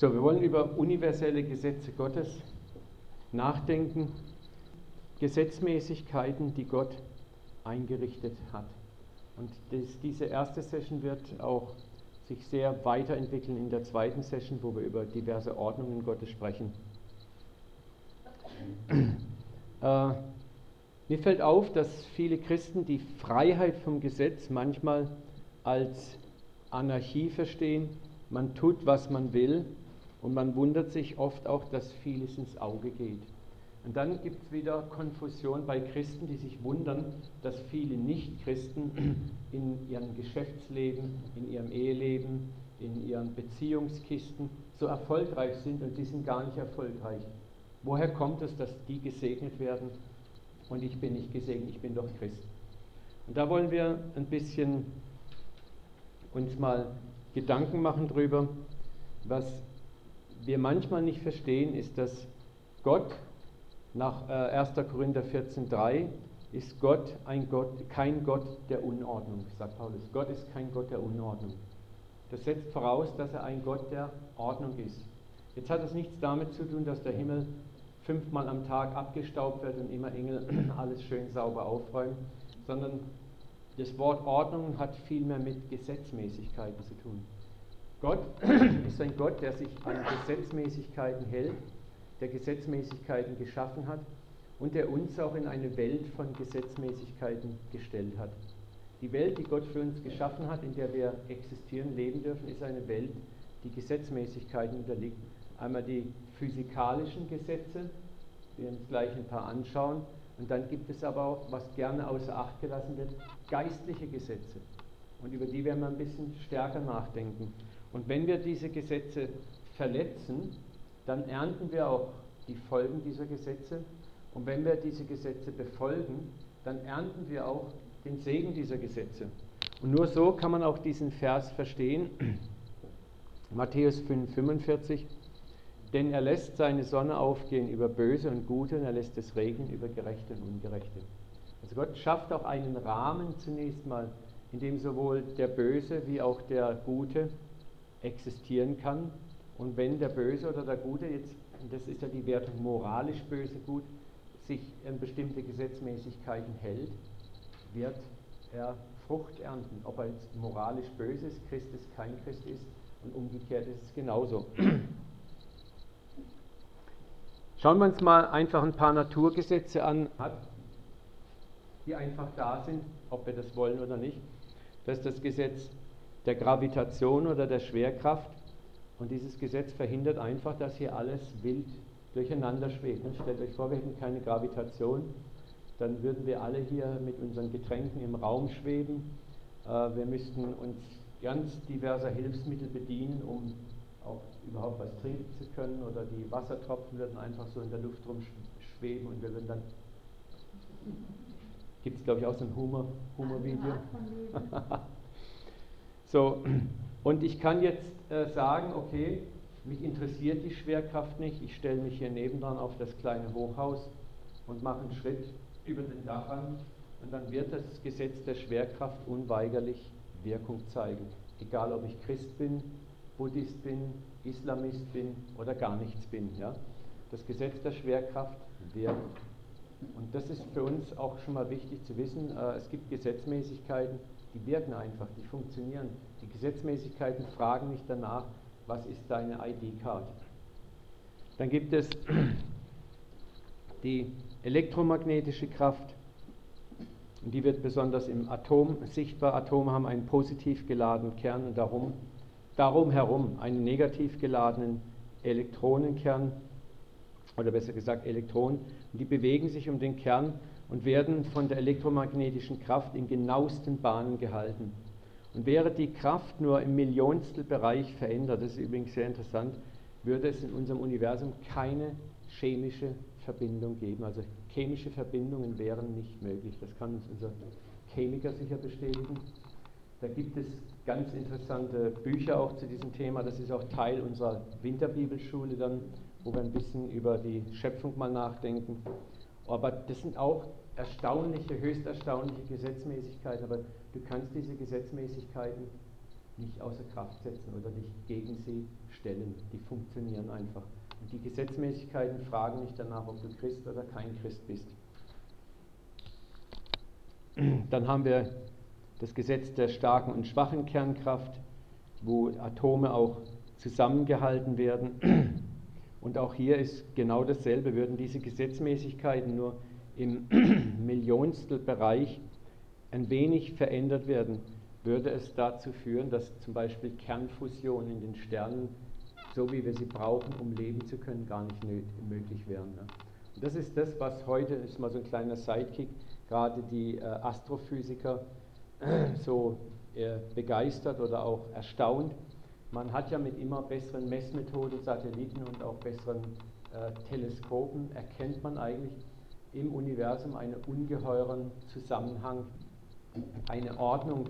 So, wir wollen über universelle Gesetze Gottes nachdenken, Gesetzmäßigkeiten, die Gott eingerichtet hat. Und das, diese erste Session wird auch sich sehr weiterentwickeln in der zweiten Session, wo wir über diverse Ordnungen Gottes sprechen. Äh, mir fällt auf, dass viele Christen die Freiheit vom Gesetz manchmal als Anarchie verstehen. Man tut, was man will und man wundert sich oft auch, dass vieles ins Auge geht. Und dann gibt es wieder Konfusion bei Christen, die sich wundern, dass viele Nicht-Christen in ihrem Geschäftsleben, in ihrem Eheleben, in ihren Beziehungskisten so erfolgreich sind und die sind gar nicht erfolgreich. Woher kommt es, dass die gesegnet werden und ich bin nicht gesegnet, ich bin doch Christ? Und da wollen wir ein bisschen uns mal Gedanken machen drüber. Was wir manchmal nicht verstehen, ist, dass Gott nach 1. Äh, Korinther 14,3 ist Gott ein Gott, kein Gott der Unordnung, sagt Paulus. Gott ist kein Gott der Unordnung. Das setzt voraus, dass er ein Gott der Ordnung ist. Jetzt hat es nichts damit zu tun, dass der Himmel fünfmal am Tag abgestaubt wird und immer Engel alles schön sauber aufräumen, sondern das Wort Ordnung hat viel mehr mit Gesetzmäßigkeiten zu tun. Gott ist ein Gott, der sich an Gesetzmäßigkeiten hält der Gesetzmäßigkeiten geschaffen hat und der uns auch in eine Welt von Gesetzmäßigkeiten gestellt hat. Die Welt, die Gott für uns geschaffen hat, in der wir existieren, leben dürfen, ist eine Welt, die Gesetzmäßigkeiten unterliegt. Einmal die physikalischen Gesetze, wir uns gleich ein paar anschauen, und dann gibt es aber auch, was gerne außer Acht gelassen wird, geistliche Gesetze. Und über die werden wir ein bisschen stärker nachdenken. Und wenn wir diese Gesetze verletzen, dann ernten wir auch die Folgen dieser Gesetze. Und wenn wir diese Gesetze befolgen, dann ernten wir auch den Segen dieser Gesetze. Und nur so kann man auch diesen Vers verstehen. Matthäus 5, 45. Denn er lässt seine Sonne aufgehen über Böse und Gute und er lässt es regnen über Gerechte und Ungerechte. Also Gott schafft auch einen Rahmen zunächst mal, in dem sowohl der Böse wie auch der Gute existieren kann und wenn der Böse oder der Gute jetzt, das ist ja die Wertung moralisch böse gut, sich an bestimmte Gesetzmäßigkeiten hält, wird er Frucht ernten. Ob er jetzt moralisch böse ist, Christ ist, kein Christ ist und umgekehrt ist es genauso. Schauen wir uns mal einfach ein paar Naturgesetze an, die einfach da sind, ob wir das wollen oder nicht. Das ist das Gesetz der Gravitation oder der Schwerkraft. Und dieses Gesetz verhindert einfach, dass hier alles wild durcheinander schwebt. Stellt euch vor, wir hätten keine Gravitation, dann würden wir alle hier mit unseren Getränken im Raum schweben. Äh, wir müssten uns ganz diverser Hilfsmittel bedienen, um auch überhaupt was trinken zu können. Oder die Wassertropfen würden einfach so in der Luft rumschweben und wir würden dann. Gibt es, glaube ich, auch so ein Humor-Video? Humor so, und ich kann jetzt äh, sagen, okay, mich interessiert die Schwerkraft nicht, ich stelle mich hier nebendran auf das kleine Hochhaus und mache einen Schritt über den Dach an und dann wird das Gesetz der Schwerkraft unweigerlich Wirkung zeigen. Egal ob ich Christ bin, Buddhist bin, Islamist bin oder gar nichts bin. Ja? Das Gesetz der Schwerkraft wirkt. Und das ist für uns auch schon mal wichtig zu wissen. Äh, es gibt Gesetzmäßigkeiten, die wirken einfach, die funktionieren. Die Gesetzmäßigkeiten fragen nicht danach, was ist deine ID-Card. Dann gibt es die elektromagnetische Kraft. Die wird besonders im Atom sichtbar. Atome haben einen positiv geladenen Kern und darum, darum herum einen negativ geladenen Elektronenkern oder besser gesagt Elektronen. Die bewegen sich um den Kern und werden von der elektromagnetischen Kraft in genauesten Bahnen gehalten. Und wäre die Kraft nur im Millionstelbereich verändert, das ist übrigens sehr interessant, würde es in unserem Universum keine chemische Verbindung geben. Also chemische Verbindungen wären nicht möglich. Das kann uns unser Chemiker sicher bestätigen. Da gibt es ganz interessante Bücher auch zu diesem Thema. Das ist auch Teil unserer Winterbibelschule dann, wo wir ein bisschen über die Schöpfung mal nachdenken. Aber das sind auch erstaunliche, höchst erstaunliche Gesetzmäßigkeiten. Aber du kannst diese Gesetzmäßigkeiten nicht außer Kraft setzen oder dich gegen sie stellen. Die funktionieren einfach. Und die Gesetzmäßigkeiten fragen nicht danach, ob du Christ oder kein Christ bist. Dann haben wir das Gesetz der starken und schwachen Kernkraft, wo Atome auch zusammengehalten werden. Und auch hier ist genau dasselbe, würden diese Gesetzmäßigkeiten nur im Millionstelbereich ein wenig verändert werden, würde es dazu führen, dass zum Beispiel Kernfusion in den Sternen, so wie wir sie brauchen, um leben zu können, gar nicht möglich wären. Ne? Und das ist das, was heute, ist mal so ein kleiner Sidekick, gerade die äh, Astrophysiker so äh, begeistert oder auch erstaunt. Man hat ja mit immer besseren Messmethoden, Satelliten und auch besseren äh, Teleskopen, erkennt man eigentlich im Universum einen ungeheuren Zusammenhang, eine Ordnung,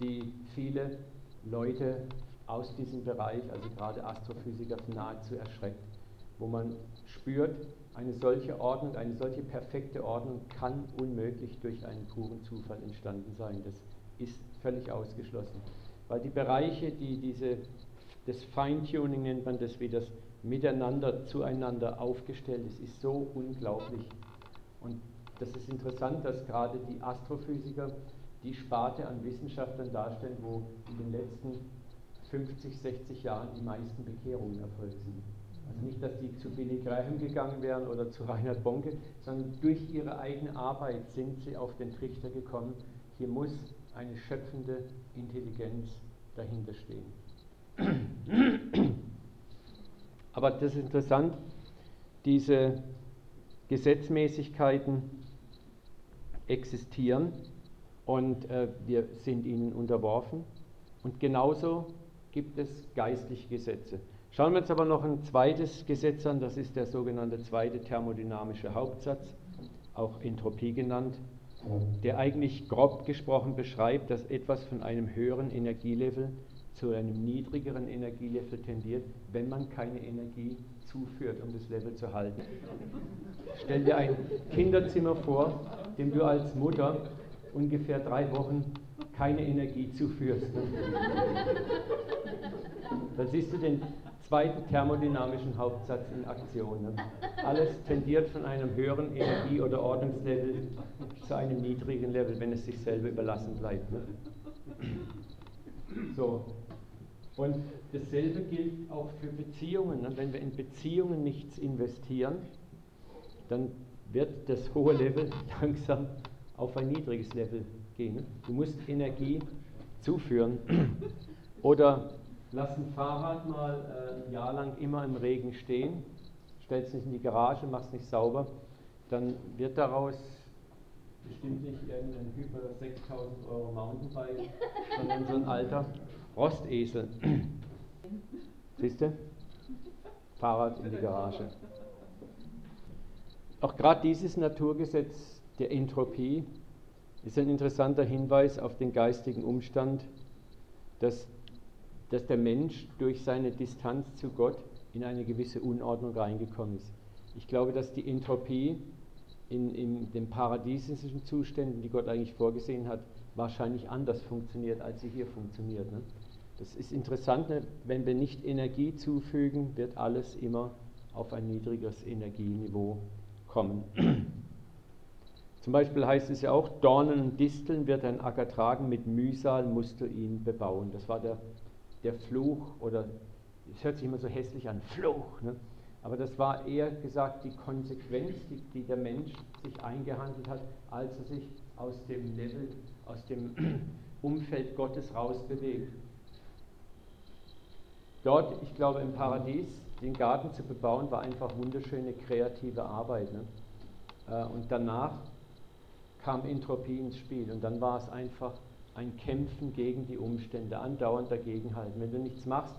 die viele Leute aus diesem Bereich, also gerade Astrophysiker, nahezu erschreckt, wo man spürt, eine solche Ordnung, eine solche perfekte Ordnung kann unmöglich durch einen puren Zufall entstanden sein. Das ist völlig ausgeschlossen. Weil die Bereiche, die diese, das Feintuning nennt man das, wie das miteinander, zueinander aufgestellt ist, ist so unglaublich. Und das ist interessant, dass gerade die Astrophysiker die Sparte an Wissenschaftlern darstellen, wo in den letzten 50, 60 Jahren die meisten Bekehrungen erfolgt sind. Also nicht, dass die zu Billy Graham gegangen wären oder zu Reinhard Bonke, sondern durch ihre eigene Arbeit sind sie auf den Trichter gekommen, hier muss eine schöpfende Intelligenz dahinter stehen. Aber das ist interessant, diese Gesetzmäßigkeiten existieren und äh, wir sind ihnen unterworfen. Und genauso gibt es geistliche Gesetze. Schauen wir uns aber noch ein zweites Gesetz an, das ist der sogenannte zweite thermodynamische Hauptsatz, auch Entropie genannt, der eigentlich grob gesprochen beschreibt, dass etwas von einem höheren Energielevel zu einem niedrigeren Energielevel tendiert, wenn man keine Energie zuführt, um das Level zu halten. Stell dir ein Kinderzimmer vor, dem du als Mutter ungefähr drei Wochen keine Energie zuführst. Dann siehst du den zweiten thermodynamischen Hauptsatz in Aktion. Alles tendiert von einem höheren Energie- oder Ordnungslevel zu einem niedrigen Level, wenn es sich selber überlassen bleibt. Ne? So. Und dasselbe gilt auch für Beziehungen. Ne? Wenn wir in Beziehungen nichts investieren, dann wird das hohe Level langsam auf ein niedriges Level gehen. Ne? Du musst Energie zuführen. Oder Lass ein Fahrrad mal äh, ein Jahr lang immer im Regen stehen, stellst es nicht in die Garage, machst nicht sauber, dann wird daraus bestimmt nicht irgendein Hyper 6000 Euro Mountainbike, sondern so ein alter Rostesel. Siehst du? Fahrrad in die Garage. Auch gerade dieses Naturgesetz der Entropie ist ein interessanter Hinweis auf den geistigen Umstand, dass dass der Mensch durch seine Distanz zu Gott in eine gewisse Unordnung reingekommen ist. Ich glaube, dass die Entropie in, in den paradiesischen Zuständen, die Gott eigentlich vorgesehen hat, wahrscheinlich anders funktioniert, als sie hier funktioniert. Ne? Das ist interessant, ne? wenn wir nicht Energie zufügen, wird alles immer auf ein niedrigeres Energieniveau kommen. Zum Beispiel heißt es ja auch, Dornen und Disteln wird ein Acker tragen, mit Mühsal musst du ihn bebauen. Das war der der Fluch oder es hört sich immer so hässlich an, Fluch. Ne? Aber das war eher gesagt die Konsequenz, die, die, der Mensch sich eingehandelt hat, als er sich aus dem Level, aus dem Umfeld Gottes rausbewegt. Dort, ich glaube im Paradies, den Garten zu bebauen, war einfach wunderschöne kreative Arbeit. Ne? Äh, und danach kam Entropie ins Spiel und dann war es einfach ein Kämpfen gegen die Umstände, andauernd dagegenhalten. Wenn du nichts machst,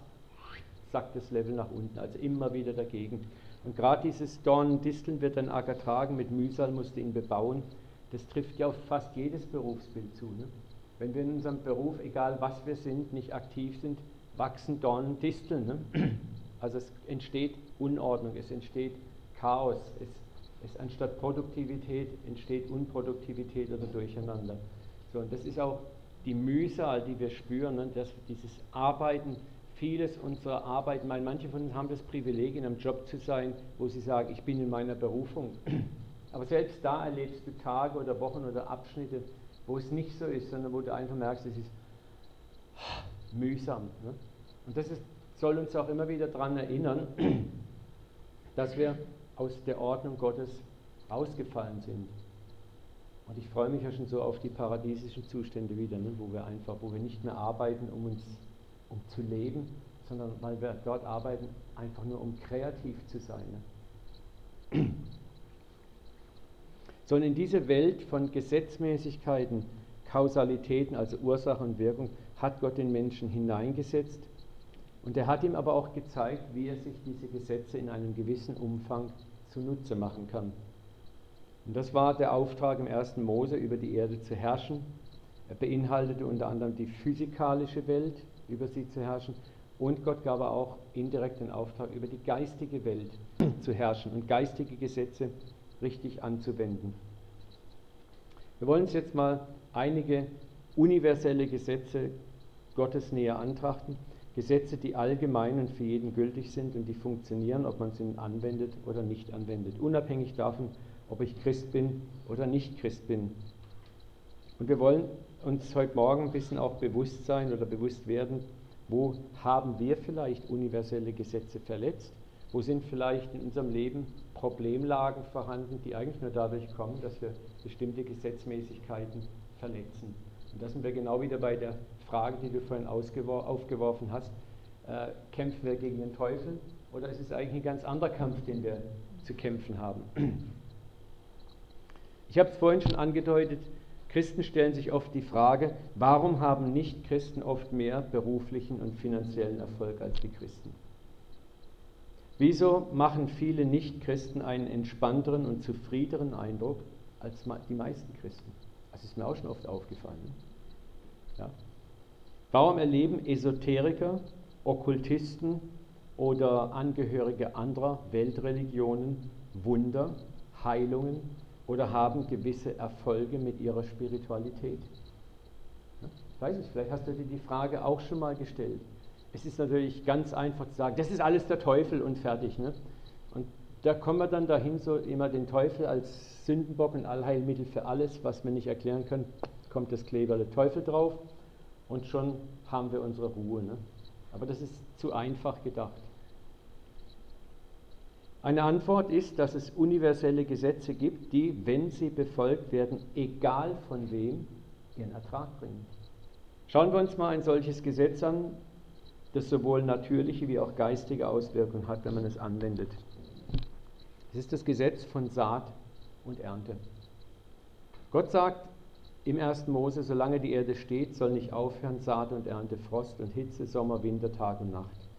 sackt das Level nach unten, also immer wieder dagegen. Und gerade dieses Dornen-Disteln wird ein Acker tragen, mit Mühsal musst du ihn bebauen. Das trifft ja auf fast jedes Berufsbild zu. Ne? Wenn wir in unserem Beruf, egal was wir sind, nicht aktiv sind, wachsen Dornen, Disteln. Ne? Also es entsteht Unordnung, es entsteht Chaos, es, es anstatt Produktivität entsteht Unproduktivität oder Durcheinander. So, und das ist auch die Mühsal, die wir spüren, ne, dass dieses Arbeiten, vieles unserer Arbeit, meine, manche von uns haben das Privileg, in einem Job zu sein, wo sie sagen, ich bin in meiner Berufung. Aber selbst da erlebst du Tage oder Wochen oder Abschnitte, wo es nicht so ist, sondern wo du einfach merkst, es ist mühsam. Ne? Und das ist, soll uns auch immer wieder daran erinnern, dass wir aus der Ordnung Gottes ausgefallen sind. Und ich freue mich ja schon so auf die paradiesischen Zustände wieder, ne, wo wir einfach, wo wir nicht mehr arbeiten, um uns um zu leben, sondern weil wir dort arbeiten, einfach nur um kreativ zu sein. Ne? Sondern in diese Welt von Gesetzmäßigkeiten, Kausalitäten, also Ursache und Wirkung, hat Gott den Menschen hineingesetzt. Und er hat ihm aber auch gezeigt, wie er sich diese Gesetze in einem gewissen Umfang zunutze machen kann. Und das war der Auftrag im ersten Mose, über die Erde zu herrschen. Er beinhaltete unter anderem die physikalische Welt, über sie zu herrschen. Und Gott gab auch indirekt den Auftrag, über die geistige Welt zu herrschen und geistige Gesetze richtig anzuwenden. Wir wollen uns jetzt mal einige universelle Gesetze Gottes näher antrachten. Gesetze, die allgemein und für jeden gültig sind und die funktionieren, ob man sie anwendet oder nicht anwendet, unabhängig davon, ob ich Christ bin oder nicht Christ bin. Und wir wollen uns heute Morgen ein bisschen auch bewusst sein oder bewusst werden, wo haben wir vielleicht universelle Gesetze verletzt? Wo sind vielleicht in unserem Leben Problemlagen vorhanden, die eigentlich nur dadurch kommen, dass wir bestimmte Gesetzmäßigkeiten verletzen? Und da sind wir genau wieder bei der Frage, die du vorhin aufgeworfen hast. Äh, kämpfen wir gegen den Teufel oder ist es eigentlich ein ganz anderer Kampf, den wir zu kämpfen haben? Ich habe es vorhin schon angedeutet, Christen stellen sich oft die Frage, warum haben Nicht-Christen oft mehr beruflichen und finanziellen Erfolg als die Christen? Wieso machen viele Nicht-Christen einen entspannteren und zufriedeneren Eindruck als die meisten Christen? Das ist mir auch schon oft aufgefallen. Ja. Warum erleben Esoteriker, Okkultisten oder Angehörige anderer Weltreligionen Wunder, Heilungen oder haben gewisse Erfolge mit ihrer Spiritualität? Ich weiß es, vielleicht hast du dir die Frage auch schon mal gestellt. Es ist natürlich ganz einfach zu sagen, das ist alles der Teufel und fertig. Ne? Und da kommen wir dann dahin, so immer den Teufel als Sündenbock und Allheilmittel für alles, was wir nicht erklären können, kommt das Kleber der Teufel drauf und schon haben wir unsere Ruhe. Ne? Aber das ist zu einfach gedacht. Eine Antwort ist, dass es universelle Gesetze gibt, die, wenn sie befolgt werden, egal von wem, ihren Ertrag bringen. Schauen wir uns mal ein solches Gesetz an, das sowohl natürliche wie auch geistige Auswirkungen hat, wenn man es anwendet. Es ist das Gesetz von Saat und Ernte. Gott sagt im 1. Mose, solange die Erde steht, soll nicht aufhören Saat und Ernte, Frost und Hitze, Sommer, Winter, Tag und Nacht.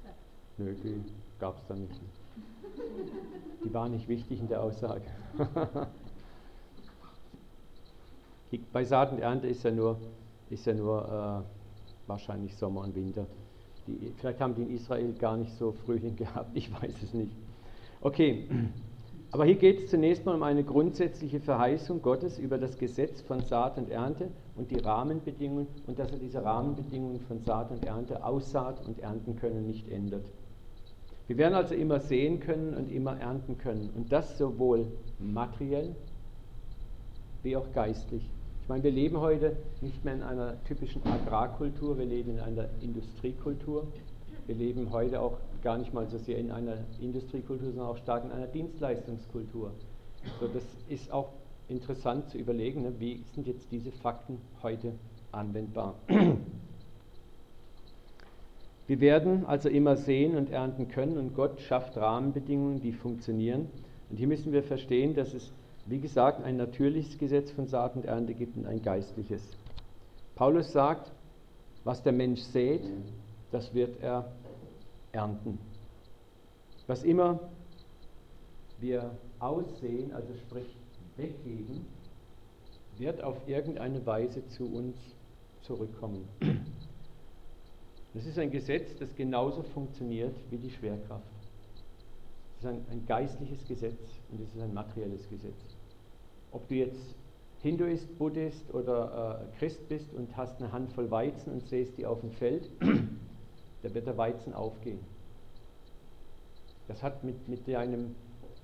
Nö, gab es da nicht. Die war nicht wichtig in der Aussage. Bei Saat und Ernte ist ja nur, ist ja nur äh, wahrscheinlich Sommer und Winter. Die, vielleicht haben die in Israel gar nicht so Frühling gehabt, ich weiß es nicht. Okay, aber hier geht es zunächst mal um eine grundsätzliche Verheißung Gottes über das Gesetz von Saat und Ernte und die Rahmenbedingungen und dass er diese Rahmenbedingungen von Saat und Ernte, Aussaat und Ernten können nicht ändert. Wir werden also immer sehen können und immer ernten können. Und das sowohl materiell wie auch geistlich. Ich meine, wir leben heute nicht mehr in einer typischen Agrarkultur, wir leben in einer Industriekultur. Wir leben heute auch gar nicht mal so sehr in einer Industriekultur, sondern auch stark in einer Dienstleistungskultur. So, das ist auch interessant zu überlegen, ne, wie sind jetzt diese Fakten heute anwendbar. Wir werden also immer sehen und ernten können und Gott schafft Rahmenbedingungen, die funktionieren. Und hier müssen wir verstehen, dass es, wie gesagt, ein natürliches Gesetz von Saat und Ernte gibt und ein geistliches. Paulus sagt, was der Mensch sät, das wird er ernten. Was immer wir aussehen, also sprich weggeben, wird auf irgendeine Weise zu uns zurückkommen. Das ist ein Gesetz, das genauso funktioniert wie die Schwerkraft. Es ist ein, ein geistliches Gesetz und es ist ein materielles Gesetz. Ob du jetzt Hinduist, Buddhist oder äh, Christ bist und hast eine Handvoll Weizen und säst die auf dem Feld, da wird der Weizen aufgehen. Das hat mit, mit deinem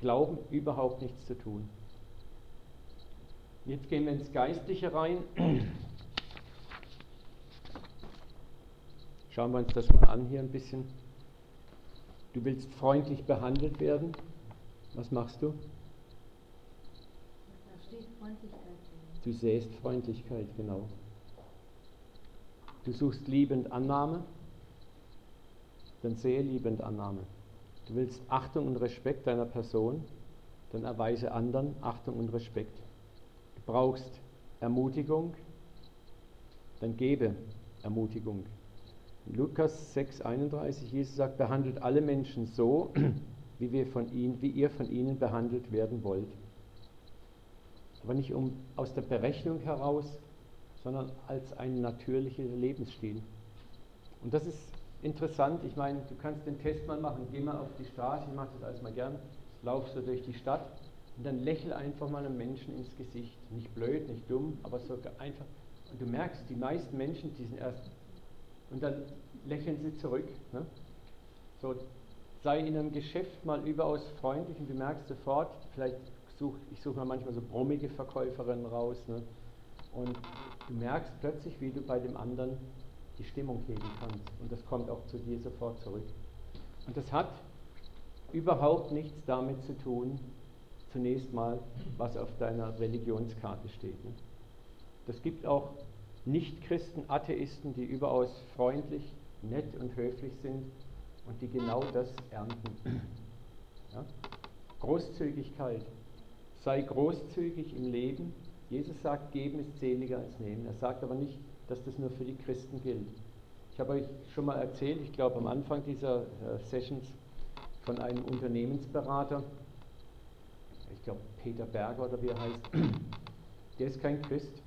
Glauben überhaupt nichts zu tun. Jetzt gehen wir ins Geistliche rein. Schauen wir uns das mal an hier ein bisschen. Du willst freundlich behandelt werden. Was machst du? Da steht Freundlichkeit. Du säst Freundlichkeit, genau. Du suchst liebend Annahme, dann sehe liebend Annahme. Du willst Achtung und Respekt deiner Person, dann erweise anderen Achtung und Respekt. Du brauchst Ermutigung, dann gebe Ermutigung. Lukas 6,31, Jesus sagt, behandelt alle Menschen so, wie, wir von ihnen, wie ihr von ihnen behandelt werden wollt. Aber nicht um, aus der Berechnung heraus, sondern als ein natürlicher Lebensstil. Und das ist interessant. Ich meine, du kannst den Test mal machen. Geh mal auf die Straße, ich mache das alles mal gern. Laufst du durch die Stadt und dann lächel einfach mal einem Menschen ins Gesicht. Nicht blöd, nicht dumm, aber so einfach. Und du merkst, die meisten Menschen, die sind erst. Und dann lächeln sie zurück. Ne? So, sei in einem Geschäft mal überaus freundlich und du merkst sofort, vielleicht such, ich suche mir manchmal so brummige Verkäuferinnen raus. Ne? Und du merkst plötzlich, wie du bei dem anderen die Stimmung heben kannst. Und das kommt auch zu dir sofort zurück. Und das hat überhaupt nichts damit zu tun, zunächst mal, was auf deiner Religionskarte steht. Ne? Das gibt auch Nichtchristen, Atheisten, die überaus freundlich, nett und höflich sind und die genau das ernten. Ja? Großzügigkeit. Sei großzügig im Leben. Jesus sagt, geben ist seliger als nehmen. Er sagt aber nicht, dass das nur für die Christen gilt. Ich habe euch schon mal erzählt, ich glaube am Anfang dieser äh, Sessions, von einem Unternehmensberater, ich glaube Peter Berger oder wie er heißt, der ist kein Christ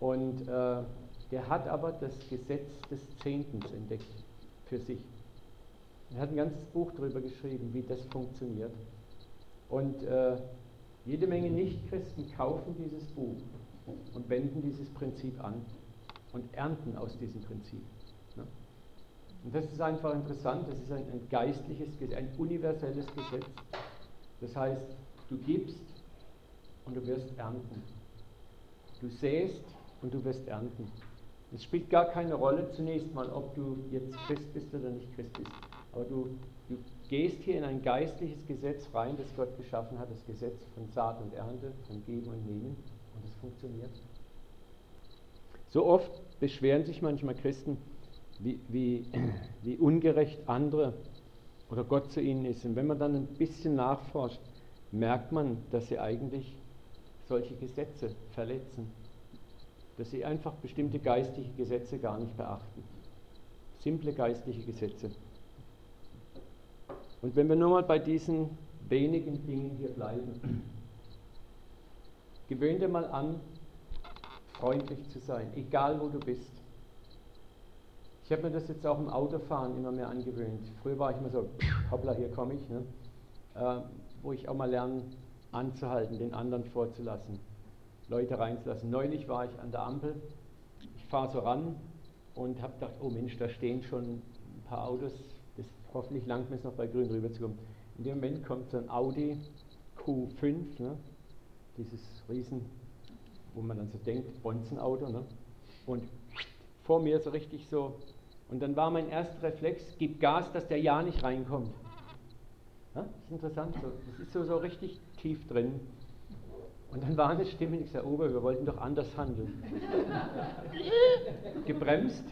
und äh, der hat aber das Gesetz des Zehntens entdeckt für sich. Er hat ein ganzes Buch darüber geschrieben, wie das funktioniert. Und äh, jede Menge Nichtchristen kaufen dieses Buch und wenden dieses Prinzip an und ernten aus diesem Prinzip. Ne? Und das ist einfach interessant, das ist ein, ein geistliches, ein universelles Gesetz. Das heißt, du gibst und du wirst ernten. Du säst und du wirst ernten. Es spielt gar keine Rolle zunächst mal, ob du jetzt Christ bist oder nicht Christ bist. Aber du, du gehst hier in ein geistliches Gesetz rein, das Gott geschaffen hat, das Gesetz von Saat und Ernte, von Geben und Nehmen. Und es funktioniert. So oft beschweren sich manchmal Christen, wie, wie, wie ungerecht andere oder Gott zu ihnen ist. Und wenn man dann ein bisschen nachforscht, merkt man, dass sie eigentlich solche Gesetze verletzen. Dass sie einfach bestimmte geistliche Gesetze gar nicht beachten. Simple geistliche Gesetze. Und wenn wir nur mal bei diesen wenigen Dingen hier bleiben, gewöhn dir mal an, freundlich zu sein, egal wo du bist. Ich habe mir das jetzt auch im Autofahren immer mehr angewöhnt. Früher war ich immer so, hoppla, hier komme ich, ne? äh, wo ich auch mal lerne, anzuhalten, den anderen vorzulassen, Leute reinzulassen. Neulich war ich an der Ampel, ich fahre so ran und habe gedacht, oh Mensch, da stehen schon ein paar Autos, das hoffentlich langt mir es noch bei Grün rüberzukommen. In dem Moment kommt so ein Audi Q5, ne? dieses riesen wo man dann so denkt, Bonzenauto, ne? und vor mir so richtig so, und dann war mein erster Reflex, gib Gas, dass der ja nicht reinkommt. Ja, das ist interessant, das ist so, so richtig tief drin. Und dann war eine Stimme, ich sage, Ober, wir wollten doch anders handeln. Gebremst.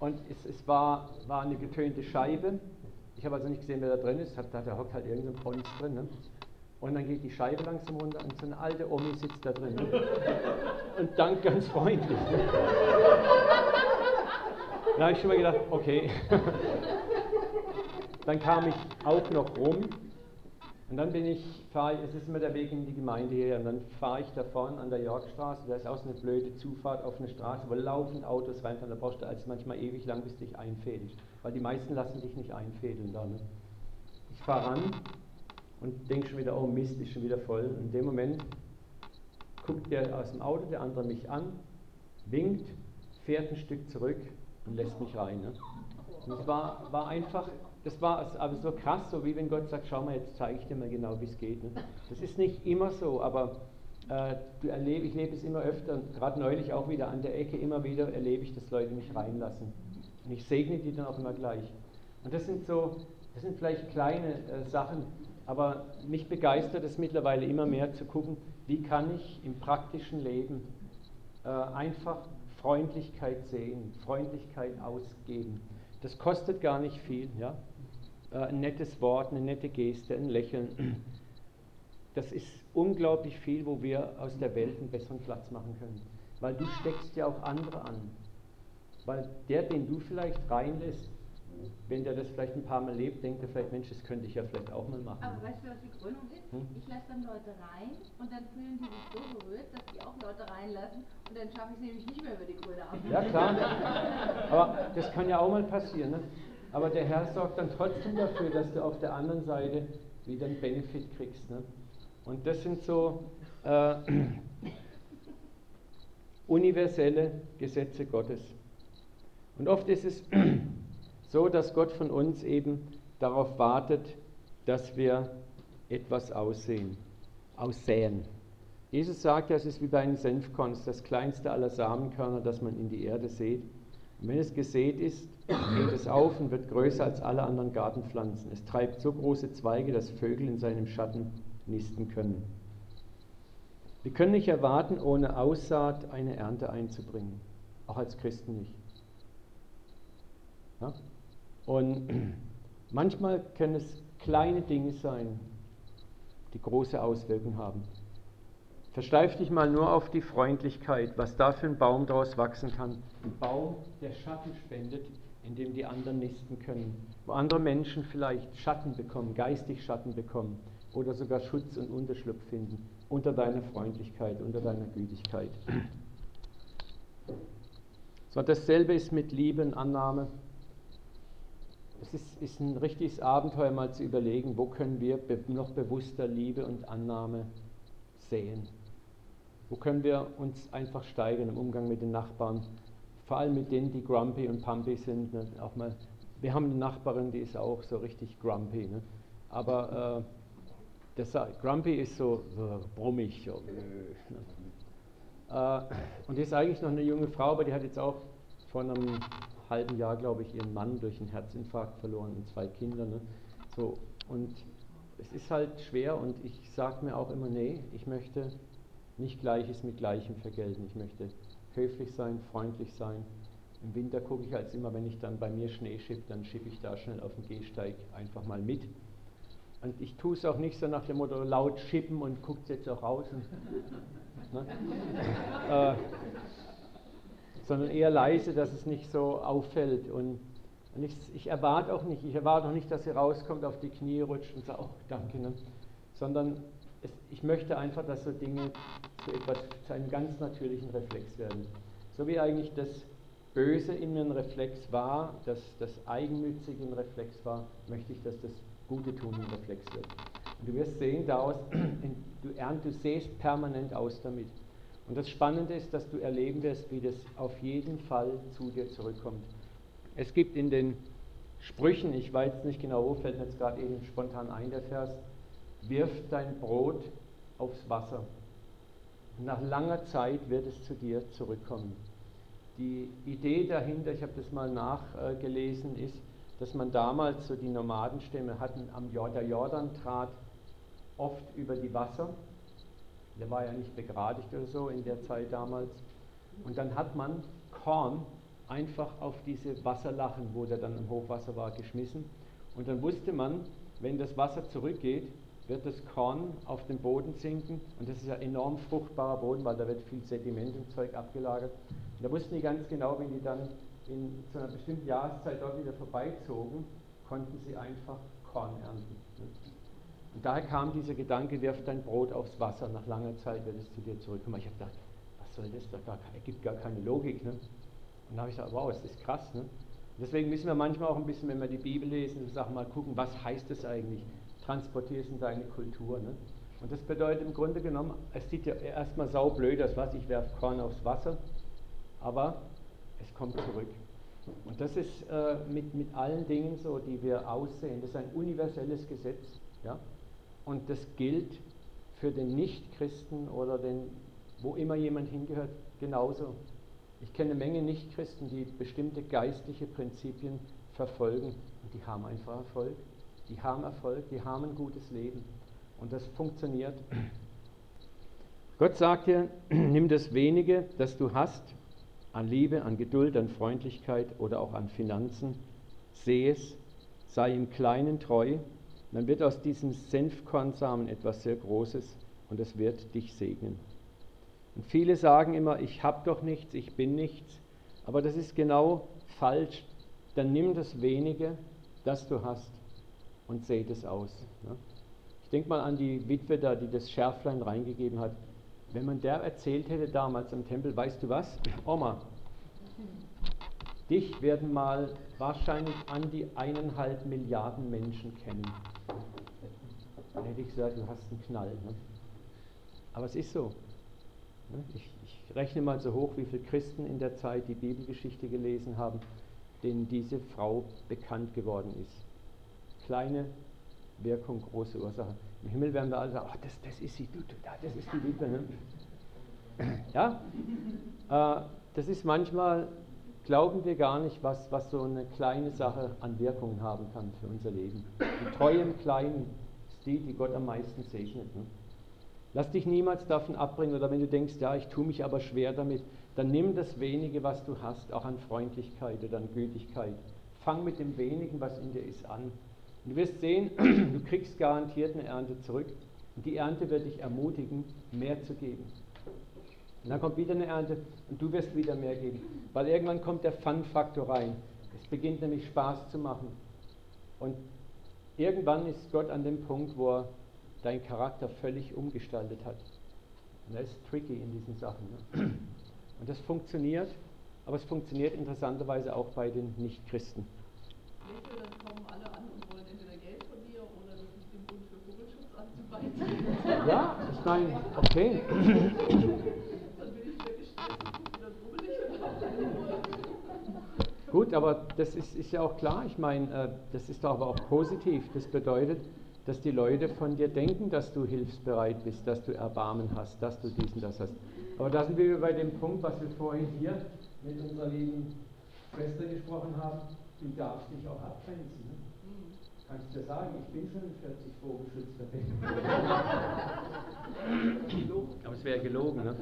Und es, es war, war eine getönte Scheibe. Ich habe also nicht gesehen, wer da drin ist. Da, da hockt halt irgendein Pons drin. Ne? Und dann geht die Scheibe langsam runter und so eine alte Omi sitzt da drin. Und dankt ganz freundlich. Da habe ich schon mal gedacht, okay. Dann kam ich auch noch rum. Und dann bin ich, fahre es ist immer der Weg in die Gemeinde hier, und dann fahre ich da vorne an der Yorkstraße, da ist auch so eine blöde Zufahrt auf eine Straße, wo laufend Autos reinfahren, da brauchst du als manchmal ewig lang, bis dich einfädelst. Weil die meisten lassen dich nicht einfädeln da. Ne? Ich fahre ran und denke schon wieder, oh Mist, ist schon wieder voll. Und in dem Moment guckt der aus dem Auto, der andere mich an, winkt, fährt ein Stück zurück und lässt mich rein. Ne? Und es war, war einfach, das war aber so krass, so wie wenn Gott sagt, schau mal, jetzt zeige ich dir mal genau, wie es geht. Ne? Das ist nicht immer so, aber äh, erleb, ich lebe es immer öfter, gerade neulich auch wieder an der Ecke, immer wieder erlebe ich, dass Leute mich reinlassen. Und ich segne die dann auch immer gleich. Und das sind so, das sind vielleicht kleine äh, Sachen, aber mich begeistert es mittlerweile immer mehr zu gucken, wie kann ich im praktischen Leben äh, einfach Freundlichkeit sehen, Freundlichkeit ausgeben. Das kostet gar nicht viel. Ja? Äh, ein nettes Wort, eine nette Geste, ein Lächeln. Das ist unglaublich viel, wo wir aus der Welt einen besseren Platz machen können. Weil du steckst ja auch andere an. Weil der, den du vielleicht reinlässt, wenn der das vielleicht ein paar Mal lebt, denkt er vielleicht, Mensch, das könnte ich ja vielleicht auch mal machen. Aber weißt du, was die Krönung ist? Hm? Ich lasse dann Leute rein und dann fühlen die sich so berührt, dass die auch Leute reinlassen und dann schaffe ich es nämlich nicht mehr über die Krone ab. Ja, klar. Aber das kann ja auch mal passieren. Ne? Aber der Herr sorgt dann trotzdem dafür, dass du auf der anderen Seite wieder einen Benefit kriegst. Ne? Und das sind so äh, universelle Gesetze Gottes. Und oft ist es so, dass Gott von uns eben darauf wartet, dass wir etwas aussehen, aussäen. Jesus sagt, das ist wie bei einem Senfkorn, das kleinste aller Samenkörner, das man in die Erde sät. Und wenn es gesät ist, geht es auf und wird größer als alle anderen Gartenpflanzen. Es treibt so große Zweige, dass Vögel in seinem Schatten nisten können. Wir können nicht erwarten, ohne Aussaat eine Ernte einzubringen, auch als Christen nicht. Ja? Und manchmal können es kleine Dinge sein, die große Auswirkungen haben. Versteif dich mal nur auf die Freundlichkeit, was da für ein Baum daraus wachsen kann. Ein Baum, der Schatten spendet, in dem die anderen nisten können. Wo andere Menschen vielleicht Schatten bekommen, geistig Schatten bekommen oder sogar Schutz und Unterschlupf finden unter deiner Freundlichkeit, unter deiner Gütigkeit. So, dasselbe ist mit Liebe und Annahme es ist, ist ein richtiges Abenteuer, mal zu überlegen, wo können wir noch bewusster Liebe und Annahme sehen. Wo können wir uns einfach steigern im Umgang mit den Nachbarn, vor allem mit denen, die grumpy und pumpy sind. Ne? Auch mal, wir haben eine Nachbarin, die ist auch so richtig grumpy. Ne? Aber äh, das, grumpy ist so, so brummig. So, ne? äh, und die ist eigentlich noch eine junge Frau, aber die hat jetzt auch vor einem halben Jahr, glaube ich, ihren Mann durch einen Herzinfarkt verloren und zwei Kinder. Ne? So, und es ist halt schwer und ich sage mir auch immer, nee, ich möchte nicht Gleiches mit Gleichem vergelten. Ich möchte höflich sein, freundlich sein. Im Winter gucke ich als immer, wenn ich dann bei mir Schnee schippe, dann schippe ich da schnell auf dem Gehsteig einfach mal mit. Und ich tue es auch nicht so nach dem Motto laut schippen und guckt jetzt auch raus. Und, ne? äh, sondern eher leise, dass es nicht so auffällt. Und, und ich, ich, erwarte auch nicht, ich erwarte auch nicht, dass sie rauskommt, auf die Knie rutscht und sagt, oh, danke, ne? sondern es, ich möchte einfach, dass so Dinge zu etwas, zu einem ganz natürlichen Reflex werden. So wie eigentlich das Böse in mir ein Reflex war, dass das Eigennützige ein Reflex war, möchte ich, dass das Gute tun ein Reflex wird. Und du wirst sehen, daraus, du, du sähst permanent aus damit. Und das Spannende ist, dass du erleben wirst, wie das auf jeden Fall zu dir zurückkommt. Es gibt in den Sprüchen, ich weiß nicht genau, wo fällt mir jetzt gerade eben spontan ein der Vers, wirf dein Brot aufs Wasser. Nach langer Zeit wird es zu dir zurückkommen. Die Idee dahinter, ich habe das mal nachgelesen, ist, dass man damals so die Nomadenstämme hatten, am Jordan, Jordan trat oft über die Wasser der war ja nicht begradigt oder so in der Zeit damals. Und dann hat man Korn einfach auf diese Wasserlachen, wo der dann im Hochwasser war, geschmissen. Und dann wusste man, wenn das Wasser zurückgeht, wird das Korn auf den Boden sinken. Und das ist ja enorm fruchtbarer Boden, weil da wird viel Sediment und Zeug abgelagert. Und da wussten die ganz genau, wenn die dann in zu einer bestimmten Jahreszeit dort wieder vorbeizogen, konnten sie einfach Korn ernten. Und daher kam dieser Gedanke, wirf dein Brot aufs Wasser, nach langer Zeit wird es zu dir zurückkommen. Ich habe gedacht, was soll das? Das ergibt gar keine Logik. Ne? Und da habe ich gesagt, wow, das ist krass. Ne? Deswegen müssen wir manchmal auch ein bisschen, wenn wir die Bibel lesen, sag mal gucken, was heißt das eigentlich? Transportier es in deine Kultur. Ne? Und das bedeutet im Grunde genommen, es sieht ja erstmal saublöd aus, was ich werfe Korn aufs Wasser, aber es kommt zurück. Und das ist äh, mit, mit allen Dingen so, die wir aussehen. Das ist ein universelles Gesetz. Ja? Und das gilt für den Nichtchristen oder den, wo immer jemand hingehört, genauso. Ich kenne eine Menge Nichtchristen, die bestimmte geistliche Prinzipien verfolgen und die haben einfach Erfolg. Die haben Erfolg, die haben ein gutes Leben. Und das funktioniert. Gott sagt dir, nimm das wenige, das du hast, an Liebe, an Geduld, an Freundlichkeit oder auch an Finanzen, seh es, sei im Kleinen treu, dann wird aus diesem Senfkornsamen etwas sehr Großes und es wird dich segnen. Und viele sagen immer, ich habe doch nichts, ich bin nichts, aber das ist genau falsch. Dann nimm das wenige, das du hast und seh es aus. Ne? Ich denke mal an die Witwe da, die das Schärflein reingegeben hat. Wenn man der erzählt hätte damals am Tempel, weißt du was? Oma, dich werden mal wahrscheinlich an die eineinhalb Milliarden Menschen kennen. Dann hätte ich gesagt, du hast einen Knall. Ne? Aber es ist so. Ne? Ich, ich, rechne mal so hoch, wie viele Christen in der Zeit die Bibelgeschichte gelesen haben, denen diese Frau bekannt geworden ist. Kleine Wirkung, große Ursache. Im Himmel werden wir alle sagen, oh, das, das ist sie, du, du, das ist die Witwe. Ne? Ja? Äh, das ist manchmal, glauben wir gar nicht, was, was so eine kleine Sache an Wirkungen haben kann für unser Leben. Die Treue im Kleinen ist die, die Gott am meisten segnet. Ne? Lass dich niemals davon abbringen oder wenn du denkst, ja, ich tue mich aber schwer damit, dann nimm das wenige, was du hast, auch an Freundlichkeit oder an Gütigkeit. Fang mit dem wenigen, was in dir ist, an. Und du wirst sehen, du kriegst garantiert eine Ernte zurück. Und die Ernte wird dich ermutigen, mehr zu geben. Und dann kommt wieder eine Ernte und du wirst wieder mehr geben. Weil irgendwann kommt der Fun-Faktor rein. Es beginnt nämlich Spaß zu machen. Und irgendwann ist Gott an dem Punkt, wo er deinen Charakter völlig umgestaltet hat. Und das ist tricky in diesen Sachen. Ne? Und das funktioniert, aber es funktioniert interessanterweise auch bei den Nichtchristen. Ja, ich meine, okay. Gut, aber das ist, ist, ja auch klar. Ich meine, äh, das ist aber auch positiv. Das bedeutet, dass die Leute von dir denken, dass du hilfsbereit bist, dass du Erbarmen hast, dass du dies und das hast. Aber da sind wir bei dem Punkt, was wir vorhin hier mit unserer lieben Schwester gesprochen haben. Du darfst dich auch abgrenzen. Ne? Kannst du dir sagen, ich bin schon 40 vorgeschützter Aber es wäre gelogen, ne?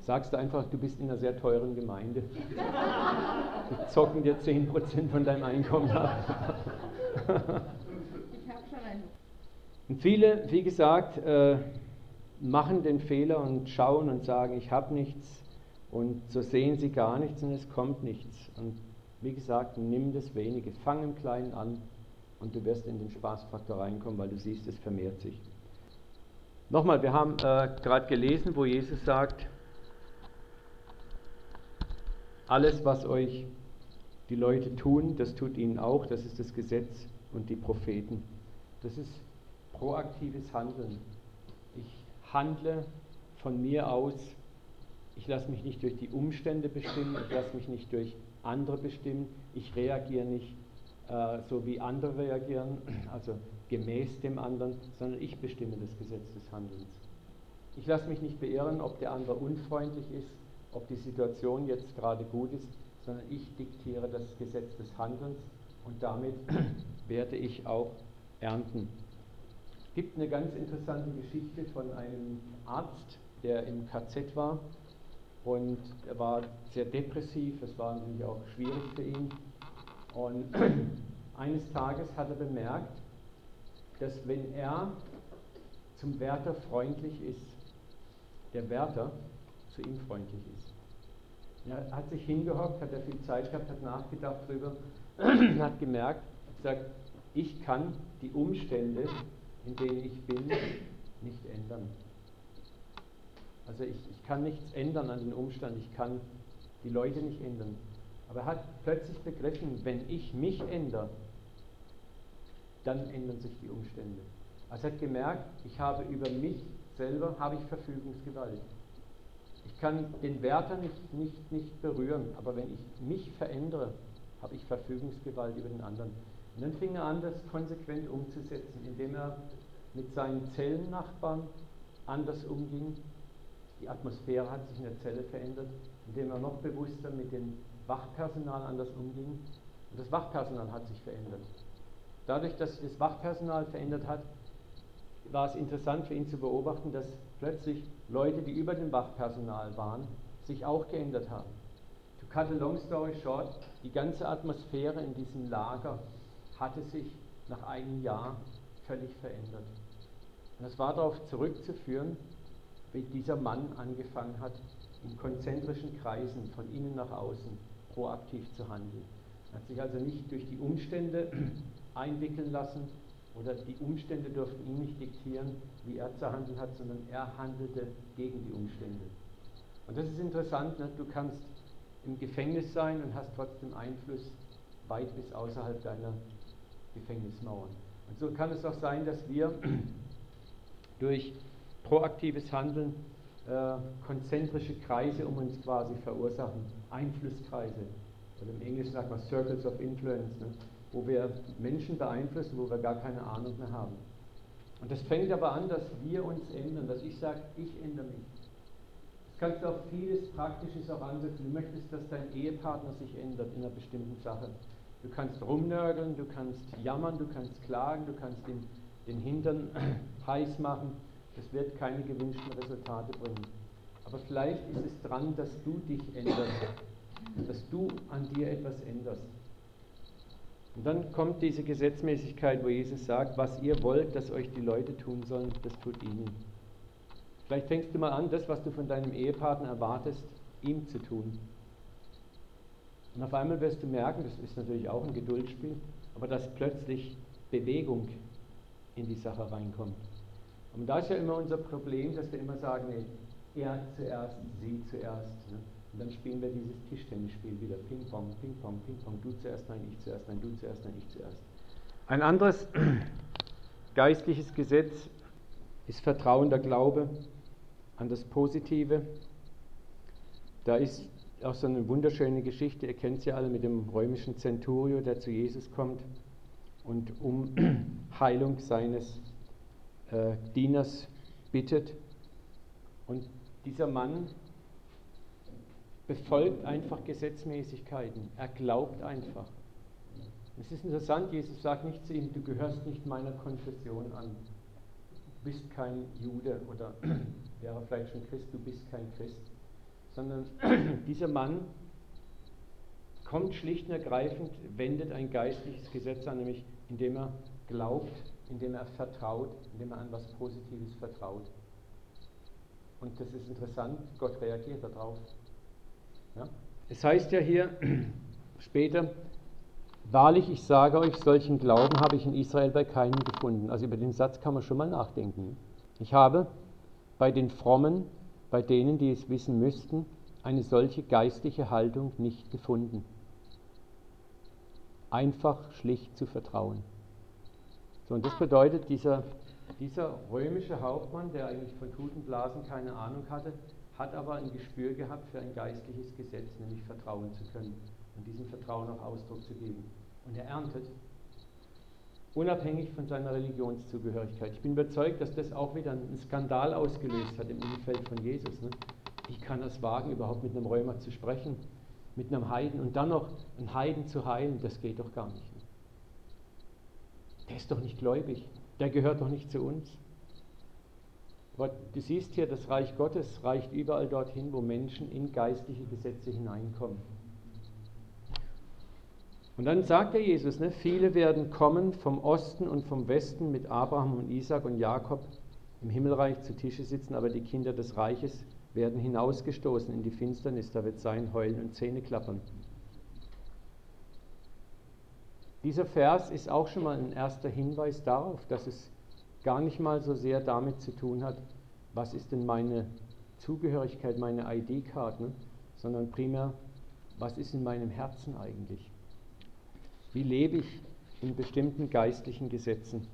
Sagst du einfach, du bist in einer sehr teuren Gemeinde. Die zocken dir 10% von deinem Einkommen ab. Und viele, wie gesagt, äh, machen den Fehler und schauen und sagen, ich habe nichts. Und so sehen sie gar nichts und es kommt nichts. Und wie gesagt, nimm das Wenige, fang im Kleinen an und du wirst in den Spaßfaktor reinkommen, weil du siehst, es vermehrt sich. Nochmal, wir haben äh, gerade gelesen, wo Jesus sagt, alles, was euch die Leute tun, das tut ihnen auch, das ist das Gesetz und die Propheten. Das ist proaktives Handeln. Ich handle von mir aus, ich lasse mich nicht durch die Umstände bestimmen, ich lasse mich nicht durch andere bestimmen, ich reagiere nicht äh, so wie andere reagieren, also gemäß dem anderen, sondern ich bestimme das Gesetz des Handelns. Ich lasse mich nicht beirren, ob der andere unfreundlich ist ob die Situation jetzt gerade gut ist, sondern ich diktiere das Gesetz des Handelns und damit werde ich auch ernten. Es gibt eine ganz interessante Geschichte von einem Arzt, der im KZ war und er war sehr depressiv, es war natürlich auch schwierig für ihn. Und eines Tages hat er bemerkt, dass wenn er zum Wärter freundlich ist, der Wärter zu ihm freundlich ist. Er hat sich hingehockt, hat er viel Zeit gehabt, hat nachgedacht darüber, hat gemerkt, gesagt, ich kann die Umstände, in denen ich bin, nicht ändern. Also ich, ich kann nichts ändern an den Umständen, ich kann die Leute nicht ändern. Aber er hat plötzlich begriffen, wenn ich mich ändere, dann ändern sich die Umstände. Also er hat gemerkt, ich habe über mich selber habe ich Verfügungsgewalt. Ich kann den Wärter nicht, nicht, nicht berühren, aber wenn ich mich verändere, habe ich Verfügungsgewalt über den anderen. Und dann fing er an, das konsequent umzusetzen, indem er mit seinen Zellennachbarn anders umging. Die Atmosphäre hat sich in der Zelle verändert, indem er noch bewusster mit dem Wachpersonal anders umging. Und das Wachpersonal hat sich verändert. Dadurch, dass sich das Wachpersonal verändert hat, war es interessant für ihn zu beobachten, dass plötzlich Leute, die über dem Wachpersonal waren, sich auch geändert haben. To cut a long story short, die ganze Atmosphäre in diesem Lager hatte sich nach einem Jahr völlig verändert. Und es war darauf zurückzuführen, wie dieser Mann angefangen hat, in konzentrischen Kreisen von innen nach außen proaktiv zu handeln. Er hat sich also nicht durch die Umstände einwickeln lassen oder die Umstände durften ihm nicht diktieren, wie er zu handeln hat, sondern er handelte gegen die Umstände. Und das ist interessant, ne? du kannst im Gefängnis sein und hast trotzdem Einfluss weit bis außerhalb deiner Gefängnismauern. Und so kann es auch sein, dass wir durch proaktives Handeln äh, konzentrische Kreise um uns quasi verursachen, Einflusskreise. Oder im Englischen sagt man Circles of Influence, ne? wo wir Menschen beeinflussen, wo wir gar keine Ahnung mehr haben. Und das fängt aber an, dass wir uns ändern, dass ich sage, ich ändere mich. Das kannst du auch vieles Praktisches auch ansetzen. Du möchtest, dass dein Ehepartner sich ändert in einer bestimmten Sache. Du kannst rumnörgeln, du kannst jammern, du kannst klagen, du kannst den, den Hintern heiß machen. Das wird keine gewünschten Resultate bringen. Aber vielleicht ist es dran, dass du dich änderst, dass du an dir etwas änderst. Und dann kommt diese Gesetzmäßigkeit, wo Jesus sagt, was ihr wollt, dass euch die Leute tun sollen, das tut ihnen. Vielleicht fängst du mal an, das, was du von deinem Ehepartner erwartest, ihm zu tun. Und auf einmal wirst du merken, das ist natürlich auch ein Geduldsspiel, aber dass plötzlich Bewegung in die Sache reinkommt. Und da ist ja immer unser Problem, dass wir immer sagen, nee, er zuerst, sie zuerst. Ne? Und dann spielen wir dieses Tischtennisspiel wieder. Ping-Pong, Ping-Pong, Ping-Pong. Du zuerst, nein, ich zuerst, nein, du zuerst, nein, ich zuerst. Ein anderes geistliches Gesetz ist vertrauender Glaube an das Positive. Da ist auch so eine wunderschöne Geschichte, ihr kennt sie alle mit dem römischen Centurio, der zu Jesus kommt und um Heilung seines äh, Dieners bittet. Und dieser Mann befolgt einfach Gesetzmäßigkeiten. Er glaubt einfach. Es ist interessant, Jesus sagt nicht zu ihm, du gehörst nicht meiner Konfession an. Du bist kein Jude oder wäre vielleicht schon Christ, du bist kein Christ sondern dieser Mann kommt schlicht und ergreifend, wendet ein geistliches Gesetz an, nämlich indem er glaubt, indem er vertraut, indem er an was Positives vertraut. Und das ist interessant, Gott reagiert darauf. Ja? Es heißt ja hier später, wahrlich, ich sage euch, solchen Glauben habe ich in Israel bei keinem gefunden. Also über den Satz kann man schon mal nachdenken. Ich habe bei den Frommen bei denen, die es wissen müssten, eine solche geistliche Haltung nicht gefunden. Einfach schlicht zu vertrauen. So, und das bedeutet, dieser, dieser römische Hauptmann, der eigentlich von Tutenblasen keine Ahnung hatte, hat aber ein Gespür gehabt für ein geistliches Gesetz, nämlich vertrauen zu können und diesem Vertrauen auch Ausdruck zu geben. Und er erntet unabhängig von seiner Religionszugehörigkeit. Ich bin überzeugt, dass das auch wieder einen Skandal ausgelöst hat im Umfeld von Jesus. Ne? Wie kann es wagen, überhaupt mit einem Römer zu sprechen, mit einem Heiden und dann noch einen Heiden zu heilen? Das geht doch gar nicht. Der ist doch nicht gläubig, der gehört doch nicht zu uns. Aber du siehst hier, das Reich Gottes reicht überall dorthin, wo Menschen in geistliche Gesetze hineinkommen. Und dann sagt der Jesus, ne, viele werden kommen vom Osten und vom Westen mit Abraham und Isaac und Jakob im Himmelreich zu Tische sitzen, aber die Kinder des Reiches werden hinausgestoßen in die Finsternis, da wird sein Heulen und Zähneklappern. Dieser Vers ist auch schon mal ein erster Hinweis darauf, dass es gar nicht mal so sehr damit zu tun hat, was ist denn meine Zugehörigkeit, meine ID-Card, ne? sondern primär, was ist in meinem Herzen eigentlich. Wie lebe ich in bestimmten geistlichen Gesetzen.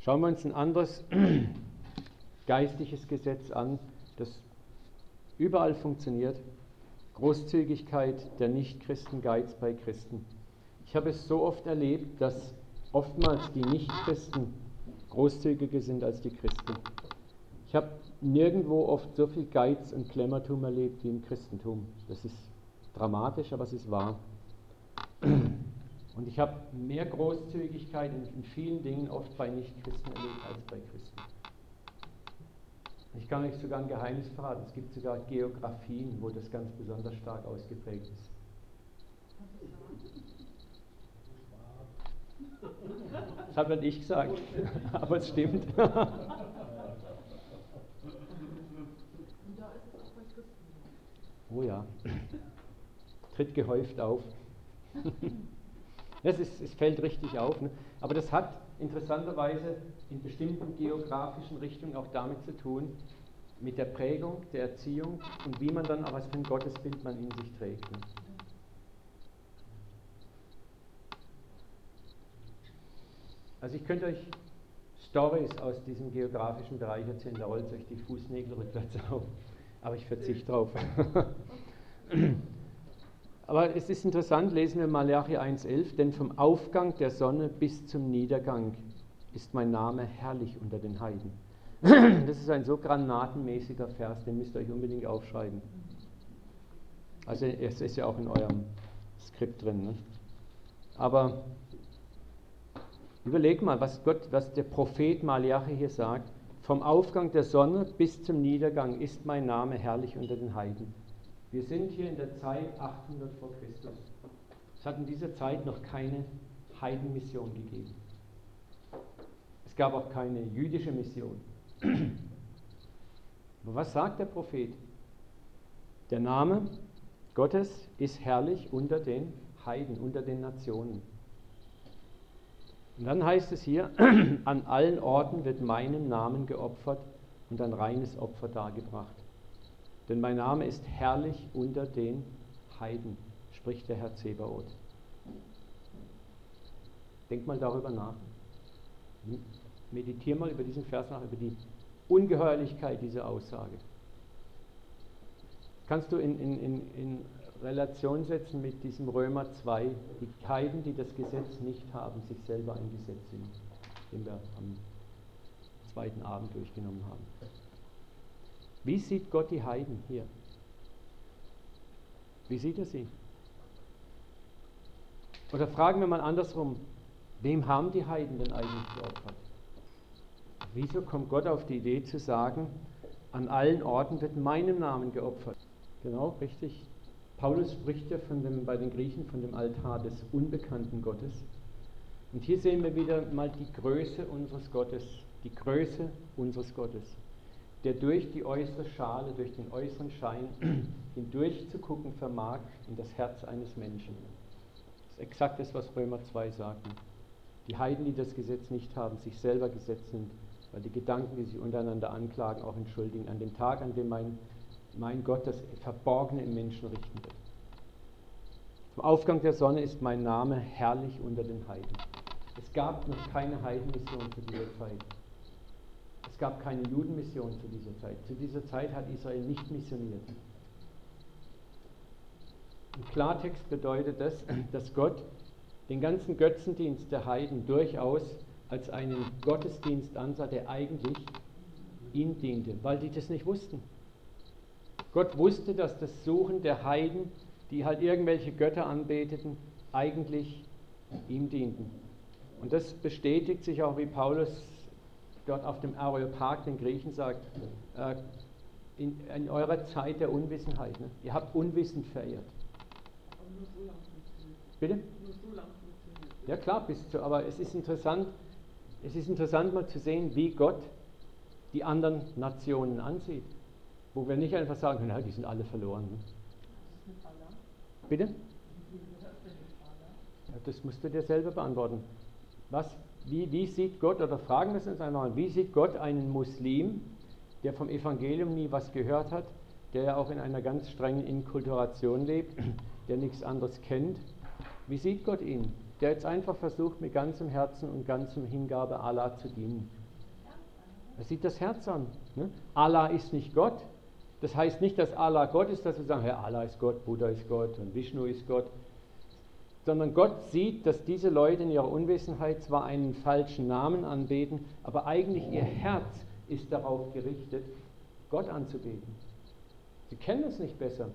Schauen wir uns ein anderes geistliches Gesetz an, das überall funktioniert. Großzügigkeit der Nichtchristen, Geiz bei Christen. Ich habe es so oft erlebt, dass oftmals die Nichtchristen großzügiger sind als die Christen. Ich habe nirgendwo oft so viel Geiz und Klemmertum erlebt wie im Christentum. Das ist dramatisch, aber es ist wahr. Und ich habe mehr Großzügigkeit in, in, vielen Dingen oft bei Nichtchristen erlebt als bei Christen. Ich kann euch sogar ein Geheimnis verraten. Es gibt sogar Geografien, wo das ganz besonders stark ausgeprägt ist. Das habe nicht ich gesagt, aber es stimmt. Oh ja, tritt gehäuft auf. Das ist, es fällt richtig auf. Ne? Aber das hat interessanterweise in bestimmten geografischen Richtungen auch damit zu tun, mit der Prägung, der Erziehung und wie man dann auch was für ein Gottesbild man in sich trägt. Ne? Also ich könnte euch Stories aus diesem geografischen Bereich erzählen, da rollt euch die Fußnägel rückwärts auf. Aber ich verzichte drauf. Aber es ist interessant, lesen wir Malachi 1,11, denn vom Aufgang der Sonne bis zum Niedergang ist mein Name herrlich unter den Heiden. Das ist ein so granatenmäßiger Vers, den müsst ihr euch unbedingt aufschreiben. Also es ist ja auch in eurem Skript drin. Ne? Aber überleg mal, was, Gott, was der Prophet Malachi hier sagt. Vom Aufgang der Sonne bis zum Niedergang ist mein Name herrlich unter den Heiden. Wir sind hier in der Zeit 800 vor Christus. Es hat in dieser Zeit noch keine Heidenmission gegeben. Es gab auch keine jüdische Mission. Aber was sagt der Prophet? Der Name Gottes ist herrlich unter den Heiden, unter den Nationen. Und dann heißt es hier, an allen Orten wird meinem Namen geopfert und ein reines Opfer dargebracht. Denn mein Name ist herrlich unter den Heiden, spricht der Herr Zebaoth. Denk mal darüber nach. Meditier mal über diesen Vers nach, über die Ungeheuerlichkeit dieser Aussage. Kannst du in, in, in, in Relation setzen mit diesem Römer 2, die Heiden, die das Gesetz nicht haben, sich selber ein Gesetz sind, den wir am zweiten Abend durchgenommen haben. Wie sieht Gott die Heiden hier? Wie sieht er sie? Oder fragen wir mal andersrum, wem haben die Heiden denn eigentlich geopfert? Wieso kommt Gott auf die Idee zu sagen, an allen Orten wird meinem Namen geopfert? Genau, richtig. Paulus spricht ja von dem, bei den Griechen von dem Altar des unbekannten Gottes. Und hier sehen wir wieder mal die Größe unseres Gottes, die Größe unseres Gottes der durch die äußere Schale, durch den äußeren Schein hindurch zu gucken vermag in das Herz eines Menschen. Das ist exakt das, was Römer 2 sagt. Die Heiden, die das Gesetz nicht haben, sich selber gesetzt sind, weil die Gedanken, die sich untereinander anklagen, auch entschuldigen, an dem Tag, an dem mein, mein Gott das Verborgene im Menschen richten wird. Vom Aufgang der Sonne ist mein Name herrlich unter den Heiden. Es gab noch keine Heidenmission zu dieser Zeit gab keine Judenmission zu dieser Zeit. Zu dieser Zeit hat Israel nicht missioniert. Im Klartext bedeutet das, dass Gott den ganzen Götzendienst der Heiden durchaus als einen Gottesdienst ansah, der eigentlich ihm diente, weil die das nicht wussten. Gott wusste, dass das Suchen der Heiden, die halt irgendwelche Götter anbeteten, eigentlich ihm dienten. Und das bestätigt sich auch, wie Paulus dort auf dem Areopag den Griechen sagt, äh, in, in, eurer Zeit der Unwissenheit. Ne? Ihr habt unwissend verehrt. Bitte? Ja klar, bis zu, aber es ist interessant, es ist interessant mal zu sehen, wie Gott die anderen Nationen ansieht. Wo wir nicht einfach sagen, na, die sind alle verloren. Ne? Bitte? Das musst du dir selber beantworten. Was wie, wie sieht Gott, oder fragen wir es uns einmal, wie sieht Gott einen Muslim, der vom Evangelium nie was gehört hat, der ja auch in einer ganz strengen Inkulturation lebt, der nichts anderes kennt, wie sieht Gott ihn? der jetzt einfach versucht, mit ganzem Herzen und ganzem Hingabe Allah zu dienen. Er sieht das Herz an. Ne? Allah ist nicht Gott. Das heißt nicht, dass Allah Gott ist, dass wir sagen, Herr, Allah ist Gott, Buddha ist Gott und Vishnu ist Gott. Sondern Gott sieht, dass diese Leute in ihrer Unwissenheit zwar einen falschen Namen anbeten, aber eigentlich ihr Herz ist darauf gerichtet, Gott anzubeten. Sie kennen es nicht besser.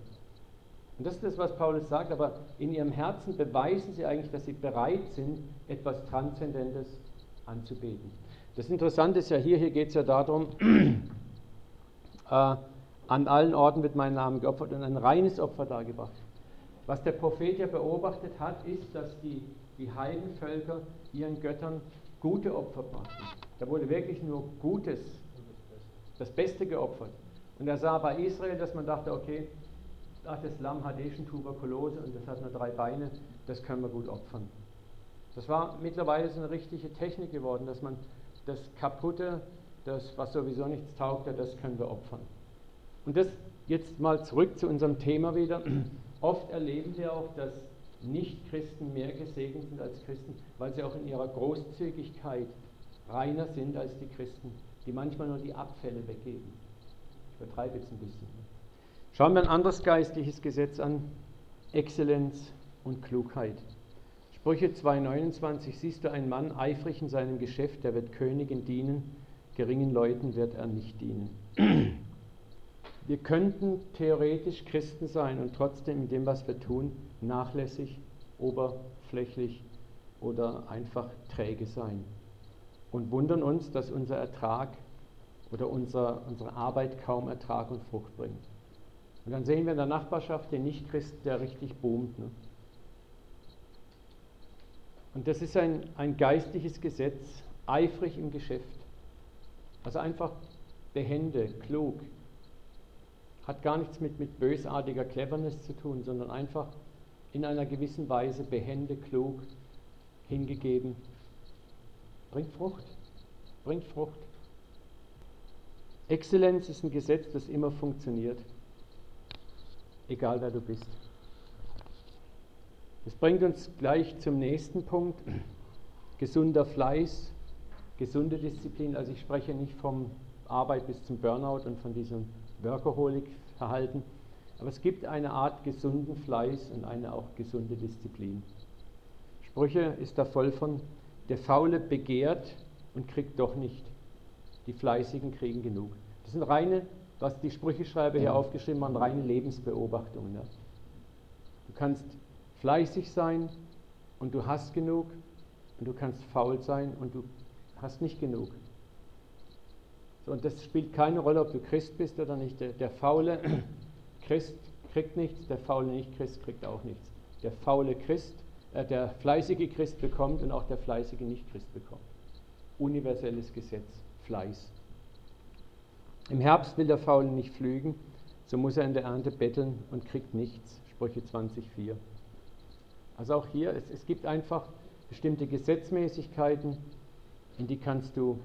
Und das ist das, was Paulus sagt, aber in ihrem Herzen beweisen sie eigentlich, dass sie bereit sind, etwas Transzendentes anzubeten. Das Interessante ist ja hier, hier geht es ja darum, äh, an allen Orten wird mein Name geopfert und ein reines Opfer dargebracht. Was der Prophet ja beobachtet hat, ist, dass die, die Heidenvölker ihren Göttern gute Opfer brachten. Da wurde wirklich nur Gutes, das Beste geopfert. Und er sah bei Israel, dass man dachte, okay, ach, das Lamm hat eh schon Tuberkulose und das hat nur drei Beine, das können wir gut opfern. Das war mittlerweile so eine richtige Technik geworden, dass man das Kaputte, das, was sowieso nichts taugte, das können wir opfern. Und das jetzt mal zurück zu unserem Thema wieder. Oft erleben wir auch, dass Nichtchristen mehr gesegnet sind als Christen, weil sie auch in ihrer Großzügigkeit reiner sind als die Christen, die manchmal nur die Abfälle weggeben. Ich übertreibe jetzt ein bisschen. Schauen wir ein anderes geistliches Gesetz an, Exzellenz und Klugheit. Sprüche 2,29 siehst du einen Mann eifrig in seinem Geschäft, der wird Königin dienen, geringen Leuten wird er nicht dienen. Wir könnten theoretisch Christen sein und trotzdem in dem, was wir tun, nachlässig, oberflächlich oder einfach träge sein. Und wundern uns, dass unser Ertrag oder unser, unsere Arbeit kaum Ertrag und Frucht bringt. Und dann sehen wir in der Nachbarschaft den Nichtchristen, der richtig boomt. Ne? Und das ist ein, ein geistliches Gesetz, eifrig im Geschäft. Also einfach behende, klug, hat gar nichts mit, mit bösartiger Cleverness zu tun, sondern einfach in einer gewissen Weise behende, klug, hingegeben. Bringt Frucht, bringt Frucht. Exzellenz ist ein Gesetz, das immer funktioniert, egal wer du bist. Das bringt uns gleich zum nächsten Punkt. Gesunder Fleiß, gesunde Disziplin. Also ich spreche nicht vom Arbeit bis zum Burnout und von diesem Workaholic-Verhalten. Aber es gibt eine Art gesunden Fleiß und eine auch gesunde Disziplin. Sprüche ist da voll von, der Faule begehrt und kriegt doch nicht. Die Fleißigen kriegen genug. Das sind reine, was die Sprücheschreiber hier aufgeschrieben haben, reine Lebensbeobachtungen. Ja. Du kannst fleißig sein und du hast genug und du kannst faul sein und du hast nicht genug. Und das spielt keine Rolle, ob du Christ bist oder nicht. Der, der faule Christ kriegt nichts, der faule Nicht-Christ kriegt auch nichts. Der faule Christ, äh, der fleißige Christ bekommt und auch der fleißige Nicht-Christ bekommt. Universelles Gesetz, Fleiß. Im Herbst will der Faule nicht pflügen, so muss er in der Ernte betteln und kriegt nichts. Sprüche 20,4. Also auch hier, es, es gibt einfach bestimmte Gesetzmäßigkeiten, in die kannst du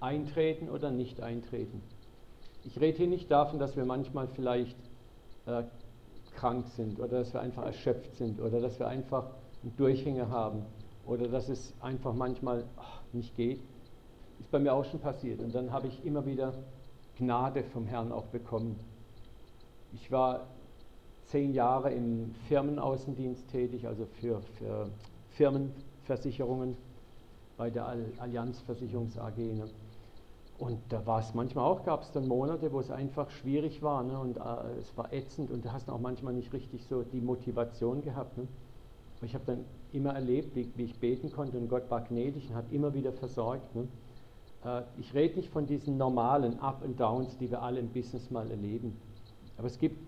eintreten oder nicht eintreten. Ich rede hier nicht davon, dass wir manchmal vielleicht äh, krank sind oder dass wir einfach erschöpft sind oder dass wir einfach einen Durchhänger haben oder dass es einfach manchmal ach, nicht geht. Ist bei mir auch schon passiert und dann habe ich immer wieder Gnade vom Herrn auch bekommen. Ich war zehn Jahre im Firmenaußendienst tätig, also für, für Firmenversicherungen bei der Allianz Versicherungs AG. Ne? Und da war es manchmal auch, gab es dann Monate, wo es einfach schwierig war ne? und äh, es war ätzend und du hast auch manchmal nicht richtig so die Motivation gehabt. Ne? Aber ich habe dann immer erlebt, wie, wie, ich beten konnte und Gott war gnädig und hat immer wieder versorgt. Ne? Äh, ich rede nicht von diesen normalen Up and Downs, die wir alle im Business mal erleben. Aber es gibt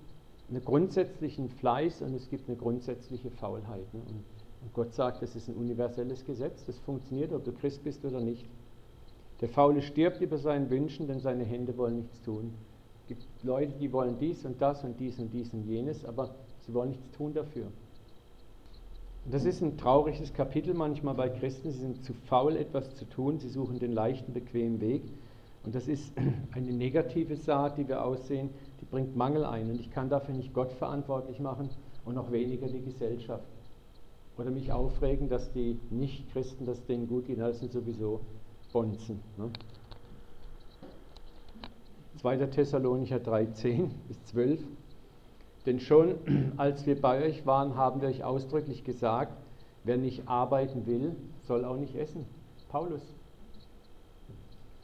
einen grundsätzlichen Fleiß und es gibt eine grundsätzliche Faulheit. Ne? Und, und Gott sagt, das ist ein universelles Gesetz, das funktioniert, ob du Christ bist oder nicht. Der Faule stirbt über seinen Wünschen, denn seine Hände wollen nichts tun. Es gibt Leute, die wollen dies und das und dies und dies und jenes, aber sie wollen nichts tun dafür. Und das ist ein trauriges Kapitel manchmal bei Christen. Sie sind zu faul, etwas zu tun. Sie suchen den leichten, bequemen Weg. Und das ist eine negative Saat, die wir aussehen, die bringt Mangel ein. Und ich kann dafür nicht Gott verantwortlich machen und noch weniger die Gesellschaft. oder mich aufregen, dass die Nicht-Christen, dass denen gut geht, das sind sowieso Bonzen. Ne? 2. Thessalonicher 3, 10 bis 12. Denn schon als wir bei euch waren, haben wir euch ausdrücklich gesagt, wer nicht arbeiten will, soll auch nicht essen. Paulus.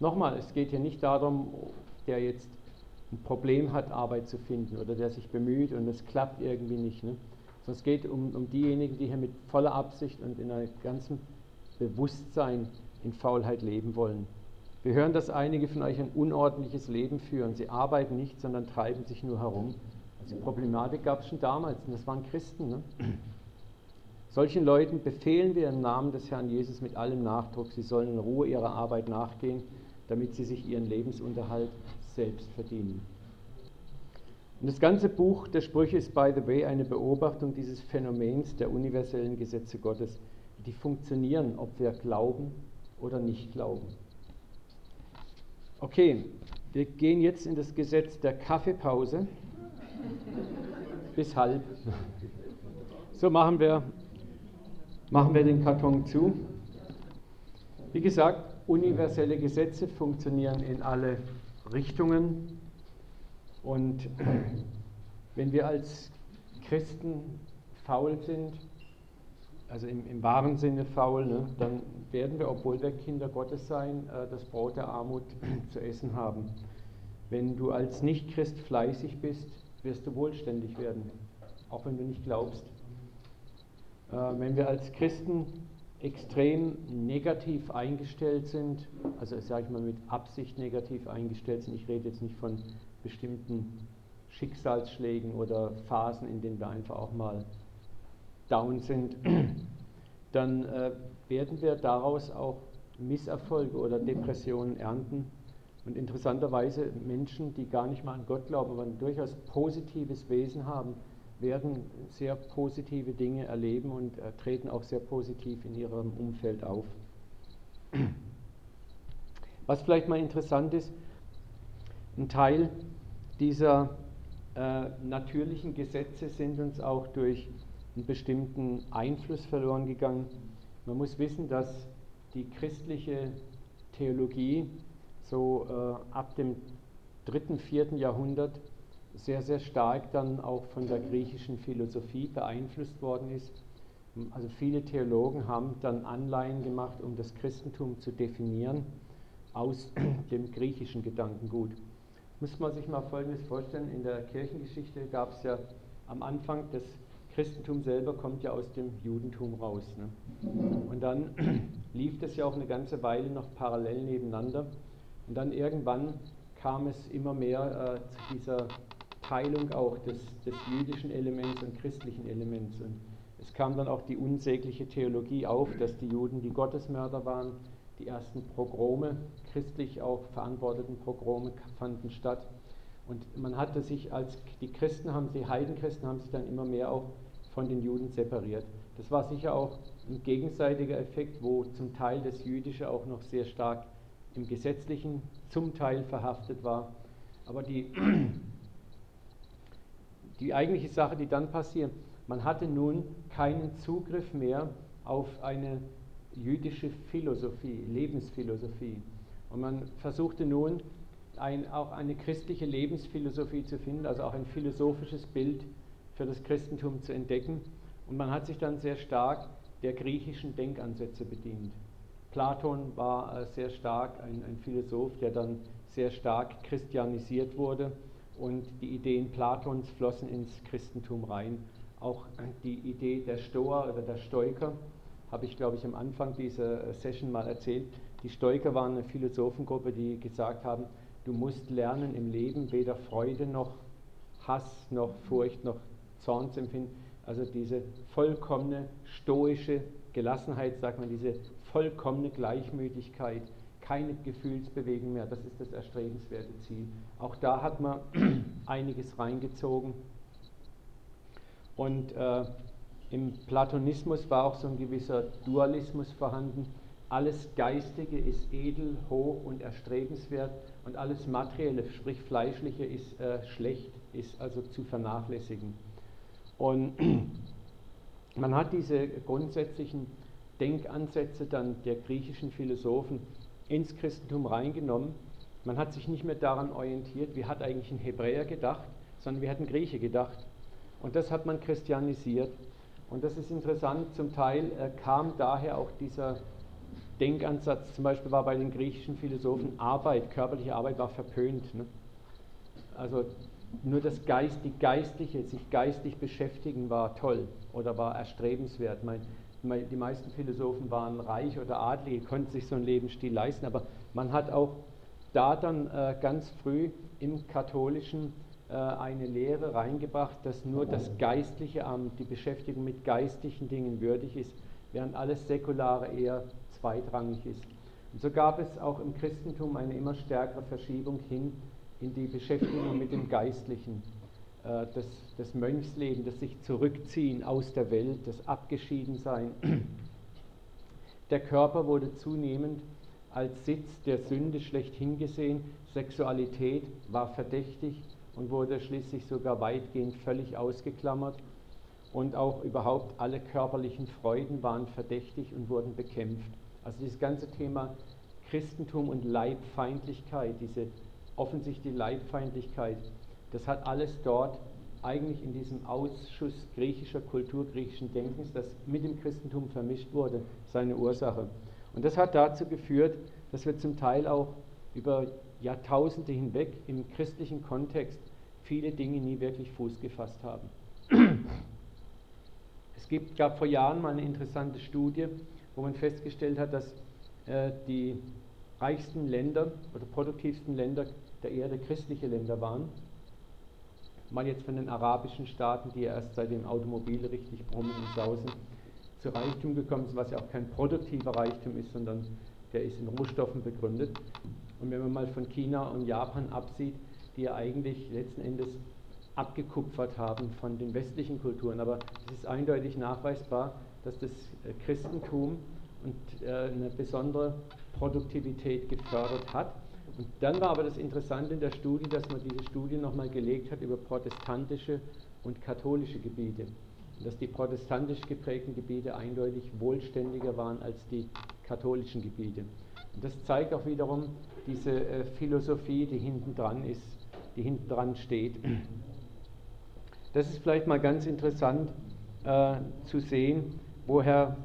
Nochmal, es geht hier nicht darum, der jetzt ein Problem hat, Arbeit zu finden oder der sich bemüht und es klappt irgendwie nicht. Ne? Sondern es geht um, um diejenigen, die hier mit voller Absicht und in einem ganzen Bewusstsein in Faulheit leben wollen. Wir hören, dass einige von euch ein unordentliches Leben führen. Sie arbeiten nicht, sondern treiben sich nur herum. Also Problematik gab es schon damals und das waren Christen. Ne? Solchen Leuten befehlen wir im Namen des Herrn Jesus mit allem Nachdruck, sie sollen in Ruhe ihrer Arbeit nachgehen, damit sie sich ihren Lebensunterhalt selbst verdienen. Und das ganze Buch der Sprüche ist, by the way, eine Beobachtung dieses Phänomens der universellen Gesetze Gottes, die funktionieren, ob wir glauben oder nicht glauben. Okay, wir gehen jetzt in das Gesetz der Kaffeepause bis halb. So machen wir, machen wir den Karton zu. Wie gesagt, universelle Gesetze funktionieren in alle Richtungen. Und wenn wir als Christen faul sind, also im, im wahren Sinne faul, ne, dann werden wir, obwohl wir Kinder Gottes sein, äh, das Brot der Armut zu essen haben. Wenn du als Nichtchrist fleißig bist, wirst du wohlständig werden, auch wenn du nicht glaubst. Äh, wenn wir als Christen extrem negativ eingestellt sind, also sage ich mal mit Absicht negativ eingestellt sind, ich rede jetzt nicht von bestimmten Schicksalsschlägen oder Phasen, in denen wir einfach auch mal down sind, dann äh, werden wir daraus auch Misserfolge oder Depressionen ernten. Und interessanterweise Menschen, die gar nicht mal an Gott glauben, aber ein durchaus positives Wesen haben, werden sehr positive Dinge erleben und äh, treten auch sehr positiv in ihrem Umfeld auf. Was vielleicht mal interessant ist, ein Teil dieser äh, natürlichen Gesetze sind uns auch durch einen bestimmten Einfluss verloren gegangen. Man muss wissen, dass die christliche Theologie so äh, ab dem dritten, vierten Jahrhundert sehr, sehr stark dann auch von der griechischen Philosophie beeinflusst worden ist. Also viele Theologen haben dann Anleihen gemacht, um das Christentum zu definieren aus dem griechischen Gedankengut. Muss man sich mal Folgendes vorstellen, in der Kirchengeschichte gab es ja am Anfang des Christentum selber kommt ja aus dem Judentum raus. Ne? Und dann lief das ja auch eine ganze Weile noch parallel nebeneinander. Und dann irgendwann kam es immer mehr äh, zu dieser Teilung auch des, des jüdischen Elements und christlichen Elements. Und es kam dann auch die unsägliche Theologie auf, dass die Juden die Gottesmörder waren. Die ersten Pogrome, christlich auch verantworteten Pogrome fanden statt. Und man hatte sich als, die Christen haben, die Heidenchristen haben sich dann immer mehr auch von den Juden separiert. Das war sicher auch ein gegenseitiger Effekt, wo zum Teil das Jüdische auch noch sehr stark im Gesetzlichen zum Teil verhaftet war. Aber die, die eigentliche Sache, die dann passiert, man hatte nun keinen Zugriff mehr auf eine jüdische Philosophie, Lebensphilosophie. Und man versuchte nun ein, auch eine christliche Lebensphilosophie zu finden, also auch ein philosophisches Bild für das Christentum zu entdecken. Und man hat sich dann sehr stark der griechischen Denkansätze bedient. Platon war äh, sehr stark ein, ein Philosoph, der dann sehr stark christianisiert wurde und die Ideen Platons flossen ins Christentum rein. Auch die Idee der Stoa oder der Stoiker habe ich, glaube ich, am Anfang dieser Session mal erzählt. Die Stoiker waren eine Philosophengruppe, die gesagt haben, du musst lernen im Leben weder Freude noch Hass noch Furcht noch Zornsempfinden, also diese vollkommene stoische Gelassenheit, sagt man, diese vollkommene Gleichmütigkeit, keine Gefühlsbewegung mehr, das ist das erstrebenswerte Ziel. Auch da hat man einiges reingezogen. Und äh, im Platonismus war auch so ein gewisser Dualismus vorhanden. Alles Geistige ist edel, hoch und erstrebenswert und alles Materielle, sprich Fleischliche, ist äh, schlecht, ist also zu vernachlässigen. Und man hat diese grundsätzlichen Denkansätze dann der griechischen Philosophen ins Christentum reingenommen. Man hat sich nicht mehr daran orientiert, wie hat eigentlich ein Hebräer gedacht, sondern wie hat ein Grieche gedacht. Und das hat man christianisiert. Und das ist interessant, zum Teil äh, kam daher auch dieser Denkansatz, zum Beispiel war bei den griechischen Philosophen Arbeit, körperliche Arbeit war verpönt. Ne? Also nur das Geist, die geistliche, sich geistig beschäftigen war toll oder war erstrebenswert. Mein, die meisten Philosophen waren reich oder adlige, konnten sich so einen Lebensstil leisten, aber man hat auch da dann äh, ganz früh im katholischen äh, eine Lehre reingebracht, dass nur das geistliche Amt, die Beschäftigung mit geistlichen Dingen würdig ist, während alles Säkulare eher zweitrangig ist. Und so gab es auch im Christentum eine immer stärkere Verschiebung hin in die Beschäftigung mit dem Geistlichen, äh, das, das Mönchsleben, das sich zurückziehen aus der Welt, das Abgeschiedensein. Der Körper wurde zunehmend als Sitz der Sünde schlechthin gesehen, Sexualität war verdächtig und wurde schließlich sogar weitgehend völlig ausgeklammert und auch überhaupt alle körperlichen Freuden waren verdächtig und wurden bekämpft. Also dieses ganze Thema Christentum und Leibfeindlichkeit, diese offensichtliche Leibfeindlichkeit, das hat alles dort eigentlich in diesem Ausschuss griechischer Kultur, griechischen Denkens, das mit dem Christentum vermischt wurde, seine Ursache. Und das hat dazu geführt, dass wir zum Teil auch über Jahrtausende hinweg im christlichen Kontext viele Dinge nie wirklich Fuß gefasst haben. Es gibt, gab vor Jahren mal eine interessante Studie, wo man festgestellt hat, dass äh, die reichsten Länder oder produktivsten Länder der Erde christliche Länder waren. Mal jetzt von den arabischen Staaten, die erst seit dem Automobil richtig brummen und sausen, zu Reichtum gekommen sind, was ja auch kein produktiver Reichtum ist, sondern der ist in Rohstoffen begründet. Und wenn man mal von China und Japan absieht, die ja eigentlich letzten Endes abgekupfert haben von den westlichen Kulturen. Aber es ist eindeutig nachweisbar, dass das äh, Christentum und äh, eine besondere Produktivität gefördert hat. Und dann war aber das Interessante in der Studie, dass man diese Studie nochmal gelegt hat über protestantische und katholische Gebiete. Und dass die protestantisch geprägten Gebiete eindeutig wohlständiger waren als die katholischen Gebiete. Und das zeigt auch wiederum diese äh, Philosophie, die hinten dran ist, die hinten dran steht. Das ist vielleicht mal ganz interessant äh, zu sehen, woher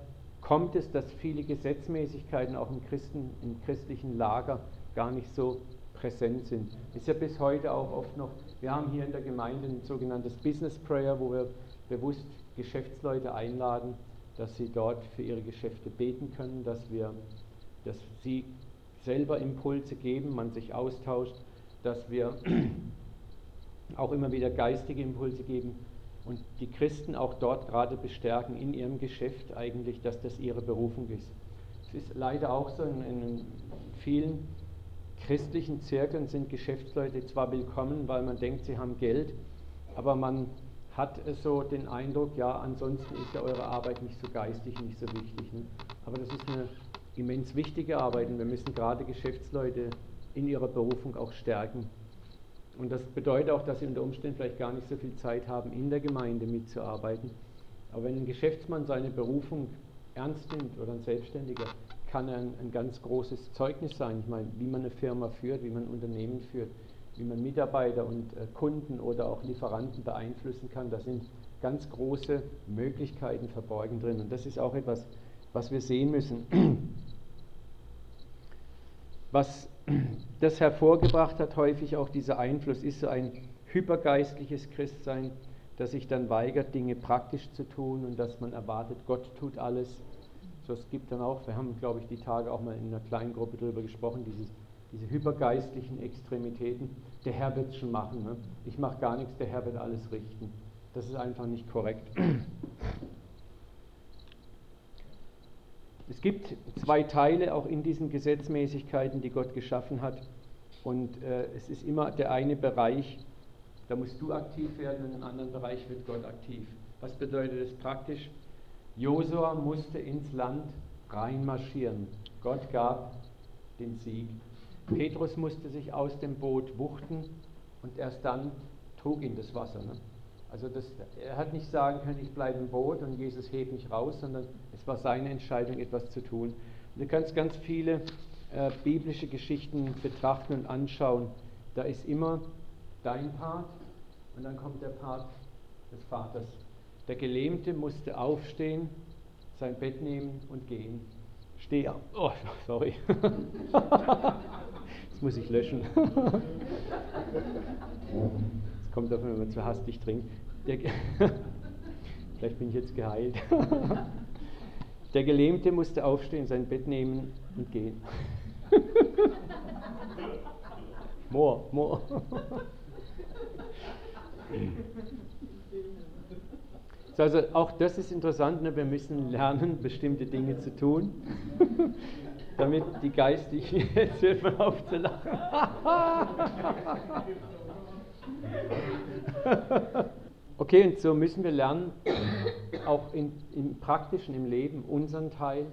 kommt es, dass viele Gesetzmäßigkeiten auch im, Christen, im christlichen Lager gar nicht so präsent sind. Ist ja bis heute auch oft noch, wir haben hier in der Gemeinde ein sogenanntes Business Prayer, wo wir bewusst Geschäftsleute einladen, dass sie dort für ihre Geschäfte beten können, dass wir, dass sie selber Impulse geben, man sich austauscht, dass wir auch immer wieder geistige Impulse geben und die Christen auch dort gerade bestärken in ihrem Geschäft eigentlich, dass das ihre Berufung ist. Es ist leider auch so, in, in vielen christlichen Zirkeln sind Geschäftsleute zwar willkommen, weil man denkt, sie haben Geld, aber man hat so den Eindruck, ja, ansonsten ist ja eure Arbeit nicht so geistig, nicht so wichtig. Ne? Aber das ist eine immens wichtige Arbeit und wir müssen gerade Geschäftsleute in ihrer Berufung auch stärken. Und das bedeutet auch, dass sie unter Umständen vielleicht gar nicht so viel Zeit haben, in der Gemeinde mitzuarbeiten. Aber wenn ein Geschäftsmann seine Berufung ernst nimmt oder ein Selbstständiger, kann ein, ein ganz großes Zeugnis sein. Ich meine, wie man eine Firma führt, wie man ein Unternehmen führt, wie man Mitarbeiter und äh, Kunden oder auch Lieferanten beeinflussen kann. Da sind ganz große Möglichkeiten verborgen drin. Und das ist auch etwas, was wir sehen müssen. Was das hervorgebracht hat, häufig auch dieser Einfluss, ist so ein hypergeistliches Christsein, das sich dann weigert, Dinge praktisch zu tun und dass man erwartet, Gott tut alles. Es gibt dann auch, wir haben, glaube ich, die Tage auch mal in einer kleinen Gruppe darüber gesprochen, dieses, diese hypergeistlichen Extremitäten. Der Herr wird es schon machen. Ne? Ich mache gar nichts, der Herr wird alles richten. Das ist einfach nicht korrekt. Es gibt zwei Teile auch in diesen Gesetzmäßigkeiten, die Gott geschaffen hat. Und äh, es ist immer der eine Bereich, da musst du aktiv werden und im anderen Bereich wird Gott aktiv. Was bedeutet das praktisch? Josua musste ins Land reinmarschieren. Gott gab den Sieg. Petrus musste sich aus dem Boot wuchten und erst dann trug ihn das Wasser. Ne? Also das, er hat nicht sagen können, ich bleibe im Boot und Jesus hebt mich raus, sondern es war seine Entscheidung, etwas zu tun. Du kannst ganz viele äh, biblische Geschichten betrachten und anschauen. Da ist immer dein Part und dann kommt der Part des Vaters. Der Gelähmte musste aufstehen, sein Bett nehmen und gehen. Steh auf. Oh, sorry. das muss ich löschen. Es kommt davon, wenn man zu hastig trinkt. Vielleicht bin ich jetzt geheilt. Der Gelähmte musste aufstehen, sein Bett nehmen und gehen. more, more. Also auch das ist interessant, ne? wir müssen lernen, bestimmte Dinge zu tun, damit die geistig, jetzt hört man auf zu lachen. okay, und so müssen wir lernen, auch in, im praktischen, im Leben, unseren Teil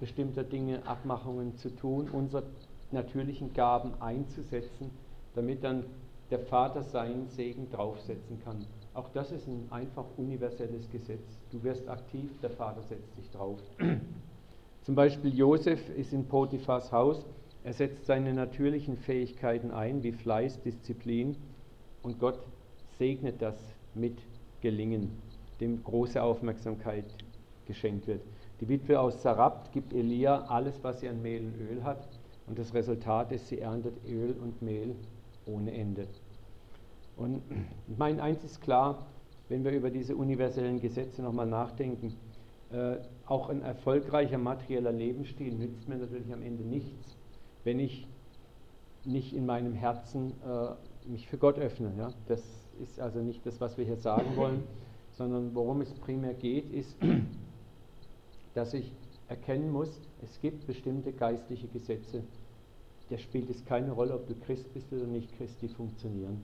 bestimmter Dinge, Abmachungen zu tun, unsere natürlichen Gaben einzusetzen, damit dann der Vater seinen Segen draufsetzen kann. Auch das ist ein einfach universelles Gesetz. Du wirst aktiv, der Vater setzt dich drauf. Zum Beispiel Josef ist in Potiphas Haus, er setzt seine natürlichen Fähigkeiten ein, wie Fleiß, Disziplin, und Gott segnet das mit Gelingen, dem große Aufmerksamkeit geschenkt wird. Die Witwe aus Sarabt gibt Elia alles, was sie an Mehl und Öl hat, und das Resultat ist, sie erntet Öl und Mehl ohne Ende. Und mein eins ist klar, wenn wir über diese universellen Gesetze nochmal nachdenken, äh, auch ein erfolgreicher materieller Lebensstil nützt mir natürlich am Ende nichts, wenn ich nicht in meinem Herzen äh, mich für Gott öffne. Ja? Das ist also nicht das, was wir hier sagen wollen, sondern worum es primär geht, ist, dass ich erkennen muss, es gibt bestimmte geistliche Gesetze. Da spielt es keine Rolle, ob du Christ bist oder nicht Christ, die funktionieren.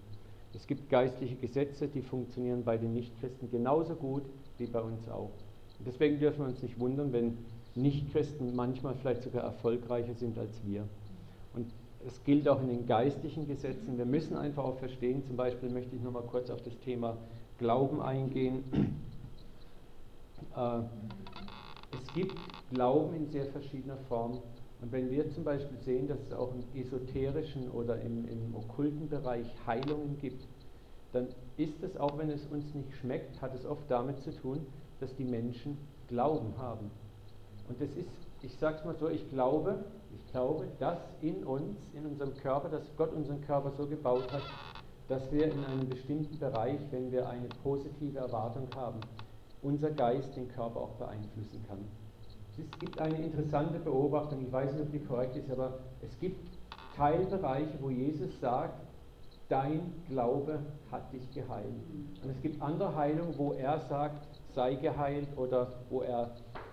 Es gibt geistliche Gesetze, die funktionieren bei den Nichtchristen genauso gut wie bei uns auch. Und deswegen dürfen wir uns nicht wundern, wenn Nichtchristen manchmal vielleicht sogar erfolgreicher sind als wir. Und es gilt auch in den geistlichen Gesetzen. Wir müssen einfach auch verstehen, zum Beispiel möchte ich nochmal kurz auf das Thema Glauben eingehen. Äh, es gibt Glauben in sehr verschiedener Form. Und wenn wir zum Beispiel sehen, dass es auch im esoterischen oder im, im okkulten Bereich Heilungen gibt, dann ist es, auch wenn es uns nicht schmeckt, hat es oft damit zu tun, dass die Menschen Glauben haben. Und das ist, ich sage es mal so, ich glaube, ich glaube, dass in uns, in unserem Körper, dass Gott unseren Körper so gebaut hat, dass wir in einem bestimmten Bereich, wenn wir eine positive Erwartung haben, unser Geist den Körper auch beeinflussen kann. Es gibt eine interessante Beobachtung, ich weiß nicht, ob die korrekt ist, aber es gibt Teilbereiche, wo Jesus sagt, dein Glaube hat dich geheilt. Und es gibt andere Heilungen, wo er sagt, sei geheilt oder wo er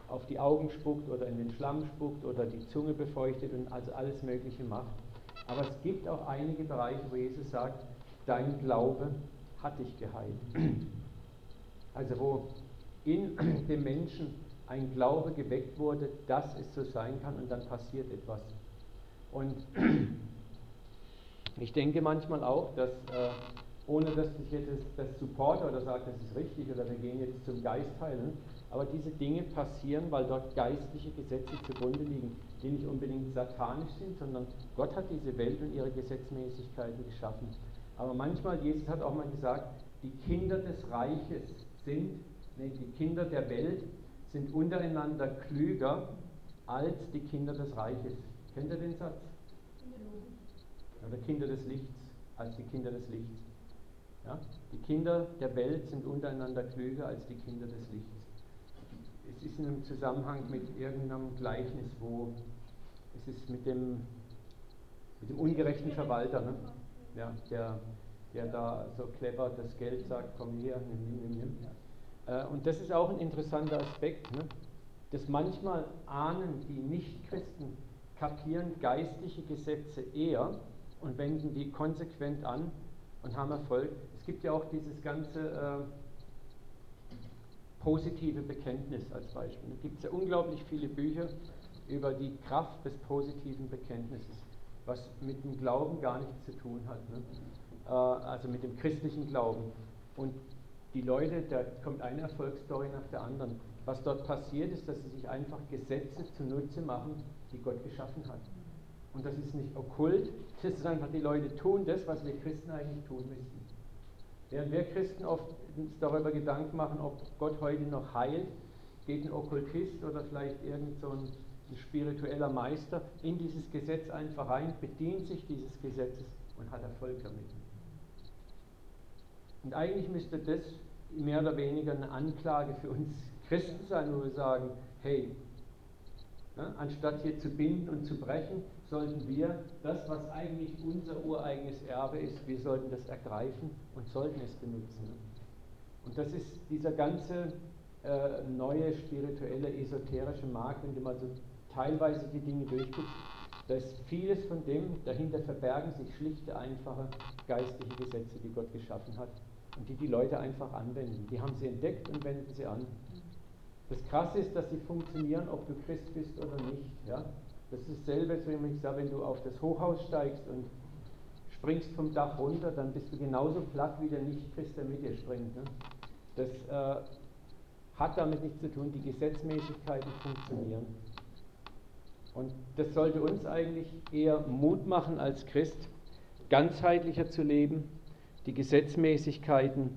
auf die Augen spuckt oder in den Schlamm spuckt oder die Zunge befeuchtet und also alles Mögliche macht. Aber es gibt auch einige Bereiche, wo Jesus sagt, dein Glaube hat dich geheilt. Also wo in dem Menschen ein Glaube geweckt wurde, dass es so sein kann und dann passiert etwas. Und ich denke manchmal auch, dass äh, ohne dass ich jetzt das supporte oder sage, das ist richtig oder wir gehen jetzt zum Geist heilen, aber diese Dinge passieren, weil dort geistliche Gesetze zugrunde liegen, die nicht unbedingt satanisch sind, sondern Gott hat diese Welt und ihre Gesetzmäßigkeiten geschaffen. Aber manchmal, Jesus hat auch mal gesagt, die Kinder des Reiches sind, nee, die Kinder der Welt sind untereinander klüger als die Kinder des Reiches. Kennt ihr den Satz? Oder Kinder des Lichts als die Kinder des Lichts. Ja? Die Kinder der Welt sind untereinander klüger als die Kinder des Lichts. Es ist in einem Zusammenhang mit irgendeinem Gleichnis, wo es ist mit dem, mit dem ungerechten Verwalter, ne? ja, der, der da so clever das Geld sagt, komm hier, nimm, nimm, nimm. Äh, und das ist auch ein interessanter Aspekt, ne? dass manchmal ahnen die Nichtchristen, kapieren geistliche Gesetze eher und wenden die konsequent an und haben Erfolg. Es gibt ja auch dieses ganze äh, positive Bekenntnis als Beispiel. Es gibt ja unglaublich viele Bücher über die Kraft des positiven Bekenntnisses, was mit dem Glauben gar nichts zu tun hat, ne? äh, also mit dem christlichen Glauben. Und die Leute, da kommt eine Erfolgsstory nach der anderen. Was dort passiert ist, dass sie sich einfach Gesetze zunutze machen, die Gott geschaffen hat. Und das ist nicht okkult, das ist einfach, die Leute tun das, was wir Christen eigentlich tun müssten. Während wir Christen oft uns darüber Gedanken machen, ob Gott heute noch heilt, geht ein Okkultist oder vielleicht irgend so ein spiritueller Meister in dieses Gesetz einfach rein, bedient sich dieses Gesetzes und hat Erfolg damit. Und eigentlich müsste das mehr oder weniger eine Anklage für uns Christen sein, wo wir sagen, hey, ne, anstatt hier zu binden und zu brechen, sollten wir das, was eigentlich unser ureigenes Erbe ist, wir sollten das ergreifen und sollten es benutzen. Und das ist dieser ganze äh, neue spirituelle, esoterische Markt, wenn du mal so teilweise die Dinge durchguckst, da ist vieles von dem, dahinter verbergen sich schlichte, einfache geistliche Gesetze, die Gott geschaffen hat und die die Leute einfach anwenden. Die haben sie entdeckt und wenden sie an. Das Krasse ist, dass sie funktionieren, ob du Christ bist oder nicht. Ja? Das ist dasselbe, wenn ich sage, wenn du auf das Hochhaus steigst und springst vom Dach runter, dann bist du genauso platt wie der Nicht-Christ, der mit dir springt. Ne? Das äh, hat damit nichts zu tun, die Gesetzmäßigkeiten funktionieren. Und das sollte uns eigentlich eher Mut machen als Christ, ganzheitlicher zu leben, die Gesetzmäßigkeiten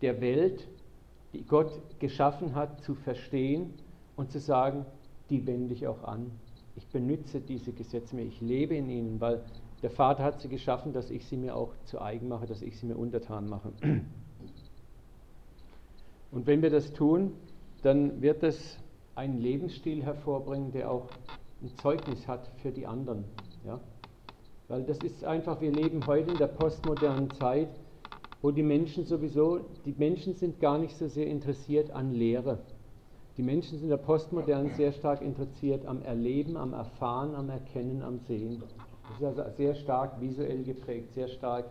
der Welt, die Gott geschaffen hat, zu verstehen und zu sagen, die wende ich auch an. Ich benütze diese Gesetze mehr, ich lebe in ihnen, weil der Vater hat sie geschaffen, dass ich sie mir auch zu eigen mache, dass ich sie mir untertan mache. Und wenn wir das tun, dann wird es einen Lebensstil hervorbringen, der auch ein Zeugnis hat für die anderen. Ja? Weil das ist einfach, wir leben heute in der postmodernen Zeit, wo die Menschen sowieso, die Menschen sind gar nicht so sehr interessiert an Lehre. Die Menschen sind in der Postmodernen sehr stark interessiert am Erleben, am Erfahren, am Erkennen, am Sehen. Das ist also sehr stark visuell geprägt, sehr stark,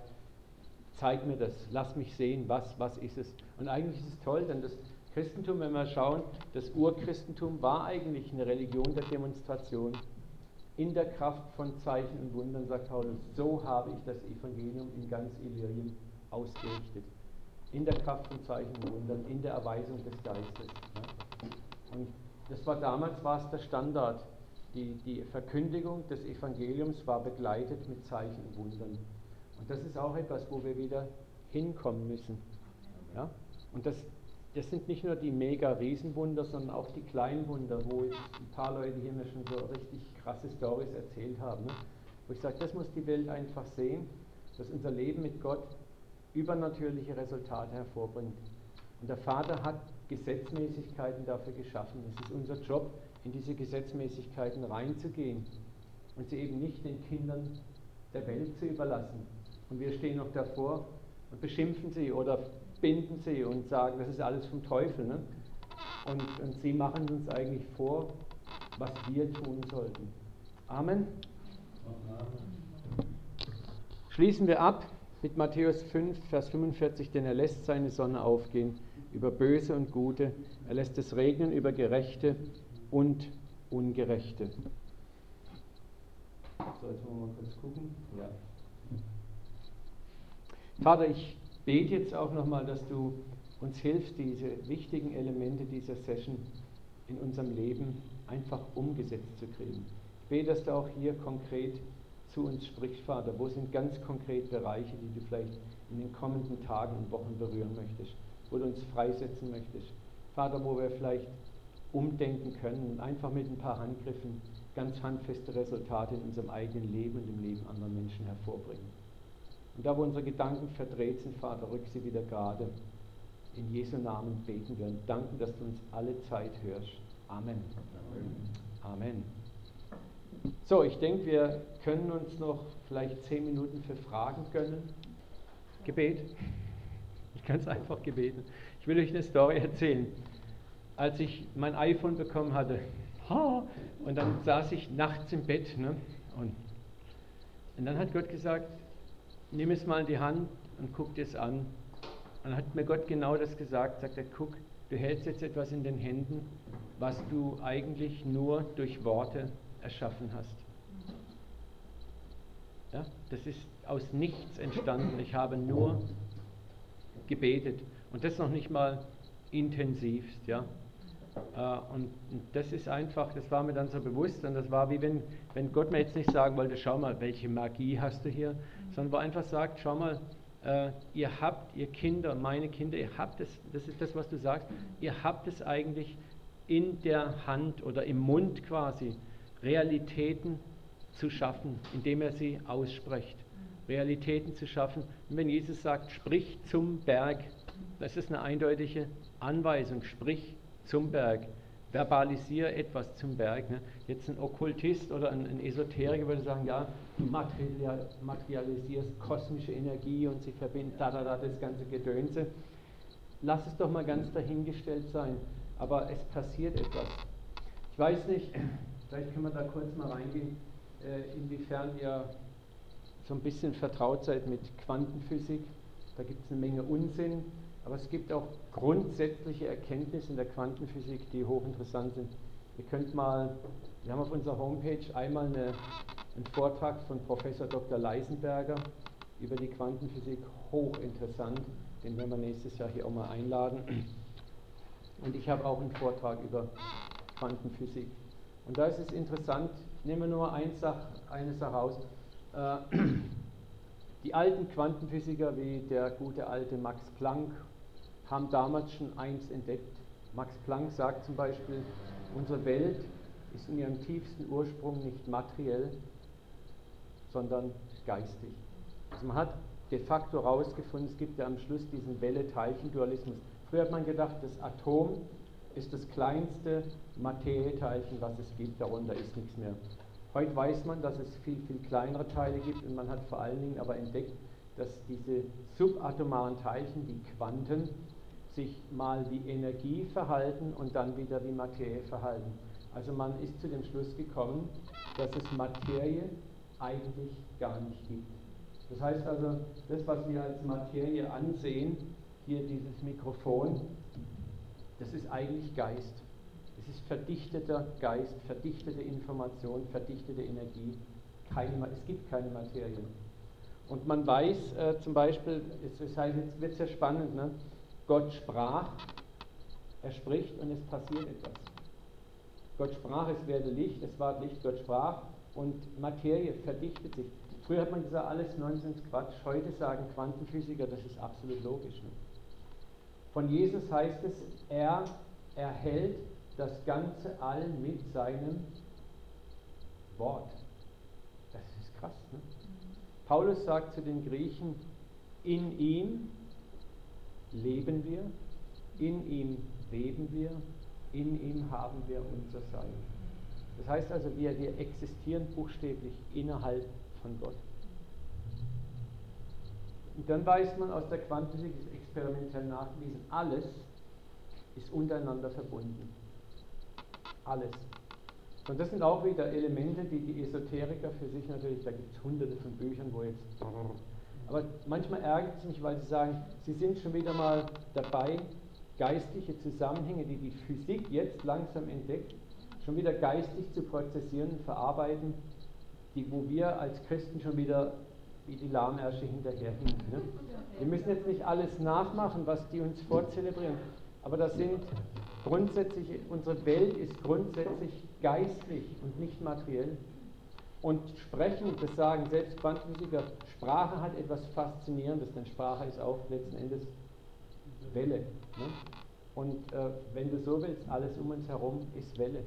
zeig mir das, lass mich sehen, was, was ist es. Und eigentlich ist es toll, denn das Christentum, wenn wir schauen, das Urchristentum war eigentlich eine Religion der Demonstration. In der Kraft von Zeichen und Wundern, sagt Paulus, so habe ich das Evangelium in ganz Illyrien ausgerichtet. In der Kraft von Zeichen und Wundern, in der Erweisung des Geistes. Und das war damals war es der Standard. Die, die Verkündigung des Evangeliums war begleitet mit Zeichen und Wundern. Und das ist auch etwas, wo wir wieder hinkommen müssen. Ja? Und das, das sind nicht nur die mega Riesenwunder, sondern auch die kleinen Wunder, wo ein paar Leute hier mir schon so richtig krasse Stories erzählt haben. Ne? Wo ich sage, das muss die Welt einfach sehen, dass unser Leben mit Gott übernatürliche Resultate hervorbringt. Und der Vater hat Gesetzmäßigkeiten dafür geschaffen. Es ist unser Job, in diese Gesetzmäßigkeiten reinzugehen und sie eben nicht den Kindern der Welt zu überlassen. Und wir stehen noch davor und beschimpfen sie oder binden sie und sagen, das ist alles vom Teufel. Ne? Und, und sie machen uns eigentlich vor, was wir tun sollten. Amen. Schließen wir ab mit Matthäus 5, Vers 45, denn er lässt seine Sonne aufgehen über Böse und Gute, er lässt es regnen über Gerechte und Ungerechte. So, jetzt wollen wir mal kurz gucken. Ja. Vater, ich bete jetzt auch nochmal, dass du uns hilfst, diese wichtigen Elemente dieser Session in unserem Leben einfach umgesetzt zu kriegen. Ich bete, dass du auch hier konkret zu uns sprichst, Vater. Wo sind ganz konkret Bereiche, die du vielleicht in den kommenden Tagen und Wochen berühren möchtest? wo du uns freisetzen möchtest. Vater, wo wir vielleicht umdenken können und einfach mit ein paar Handgriffen ganz handfeste Resultate in unserem eigenen Leben und im Leben anderer Menschen hervorbringen. Und da, wo unsere Gedanken verdreht sind, Vater, rück sie wieder gerade. In Jesu Namen beten wir und danken, dass du uns alle Zeit hörst. Amen. Amen. So, ich denke, wir können uns noch vielleicht zehn Minuten für Fragen gönnen. Gebet. Ganz einfach gebeten. Ich will euch eine Story erzählen. Als ich mein iPhone bekommen hatte, und dann saß ich nachts im Bett, ne, und, und dann hat Gott gesagt, nimm es mal in die Hand und guck dir es an. Und dann hat mir Gott genau das gesagt, sagt er, guck, du hältst jetzt etwas in den Händen, was du eigentlich nur durch Worte erschaffen hast. Ja, das ist aus nichts entstanden. Ich habe nur gebetet. Und das noch nicht mal intensivst, ja. Äh, und das ist einfach, das war mir dann so bewusst und das war wie wenn, wenn Gott mir jetzt nicht sagen wollte, schau mal, welche Magie hast du hier, sondern wo einfach sagt, schau mal, äh, ihr habt, ihr Kinder, meine Kinder, ihr habt es, das ist das, was du sagst, ihr habt es eigentlich in der Hand oder im Mund quasi, Realitäten zu schaffen, indem er sie ausspricht. Realitäten zu schaffen. Und wenn Jesus sagt, sprich zum Berg, das ist eine eindeutige Anweisung, sprich zum Berg. Verbalisiere etwas zum Berg. Ne? Jetzt ein Okkultist oder ein, ein Esoteriker würde sagen, ja, du materialisierst kosmische Energie und sie verbindet da, da, da, das ganze Gedönse. Lass es doch mal ganz dahingestellt sein. Aber es passiert etwas. Ich weiß nicht, vielleicht können wir da kurz mal reingehen, äh, inwiefern ihr so ein bisschen vertraut seid mit Quantenphysik. Da gibt es eine Menge Unsinn, aber es gibt auch grundsätzliche Erkenntnisse in der Quantenphysik, die hochinteressant sind. Ihr könnt mal, wir haben auf unserer Homepage einmal eine, einen Vortrag von Professor Dr. Leisenberger über die Quantenphysik, hochinteressant. Den werden wir nächstes Jahr hier auch mal einladen. Und ich habe auch einen Vortrag über Quantenphysik. Und da ist es interessant, nehmen wir nur eine Sache, eine Sache raus. Äh, die alten Quantenphysiker wie der gute alte Max Planck haben damals schon eins entdeckt. Max Planck sagt zum Beispiel, unsere Welt ist in ihrem tiefsten Ursprung nicht materiell, sondern geistig. Also man hat de facto herausgefunden, es gibt ja am Schluss diesen Welle-Teilchen-Dualismus. Früher hat man gedacht, das Atom ist das kleinste Materieteilchen, was es gibt, darunter ist nichts mehr. Heute weiß man, dass es viel, viel kleinere Teile gibt und man hat vor allen Dingen aber entdeckt, dass diese subatomaren Teilchen, die Quanten, sich mal wie Energie verhalten und dann wieder wie Materie verhalten. Also man ist zu dem Schluss gekommen, dass es Materie eigentlich gar nicht gibt. Das heißt also, das, was wir als Materie ansehen, hier dieses Mikrofon, das ist eigentlich Geist. Es ist verdichteter Geist, verdichtete Information, verdichtete Energie. Keine, es gibt keine Materie. Und man weiß äh, zum Beispiel, das heißt, jetzt wird es ja spannend, ne? Gott sprach, er spricht und es passiert etwas. Gott sprach, es werde Licht, es war Licht, Gott sprach und Materie verdichtet sich. Früher hat man gesagt, alles Nonsens, Quatsch. Heute sagen Quantenphysiker, das ist absolut logisch. Ne? Von Jesus heißt es, er erhält das ganze All mit seinem Wort. Das ist krass. Ne? Paulus sagt zu den Griechen, in ihm leben wir, in ihm leben wir, in ihm haben wir unser Sein. Das heißt also, wir, wir existieren buchstäblich innerhalb von Gott. Und dann weiß man aus der Quantenphysik, ist experimentell nachgewiesen, alles ist untereinander verbunden. Alles. Und das sind auch wieder Elemente, die die Esoteriker für sich natürlich, da gibt es hunderte von Büchern, wo jetzt. Aber manchmal ärgert es mich, weil sie sagen, sie sind schon wieder mal dabei, geistliche Zusammenhänge, die die Physik jetzt langsam entdeckt, schon wieder geistig zu prozessieren verarbeiten, die, wo wir als Christen schon wieder wie die Lahmärsche hinterherhinken. Ne? Wir müssen jetzt nicht alles nachmachen, was die uns vorzelebrieren, aber das sind grundsätzlich, unsere Welt ist grundsätzlich geistlich und nicht materiell. Und sprechen, das sagen selbst Quantenphysiker, Sprache hat etwas Faszinierendes, denn Sprache ist auch letzten Endes Welle. Ne? Und äh, wenn du so willst, alles um uns herum ist Welle.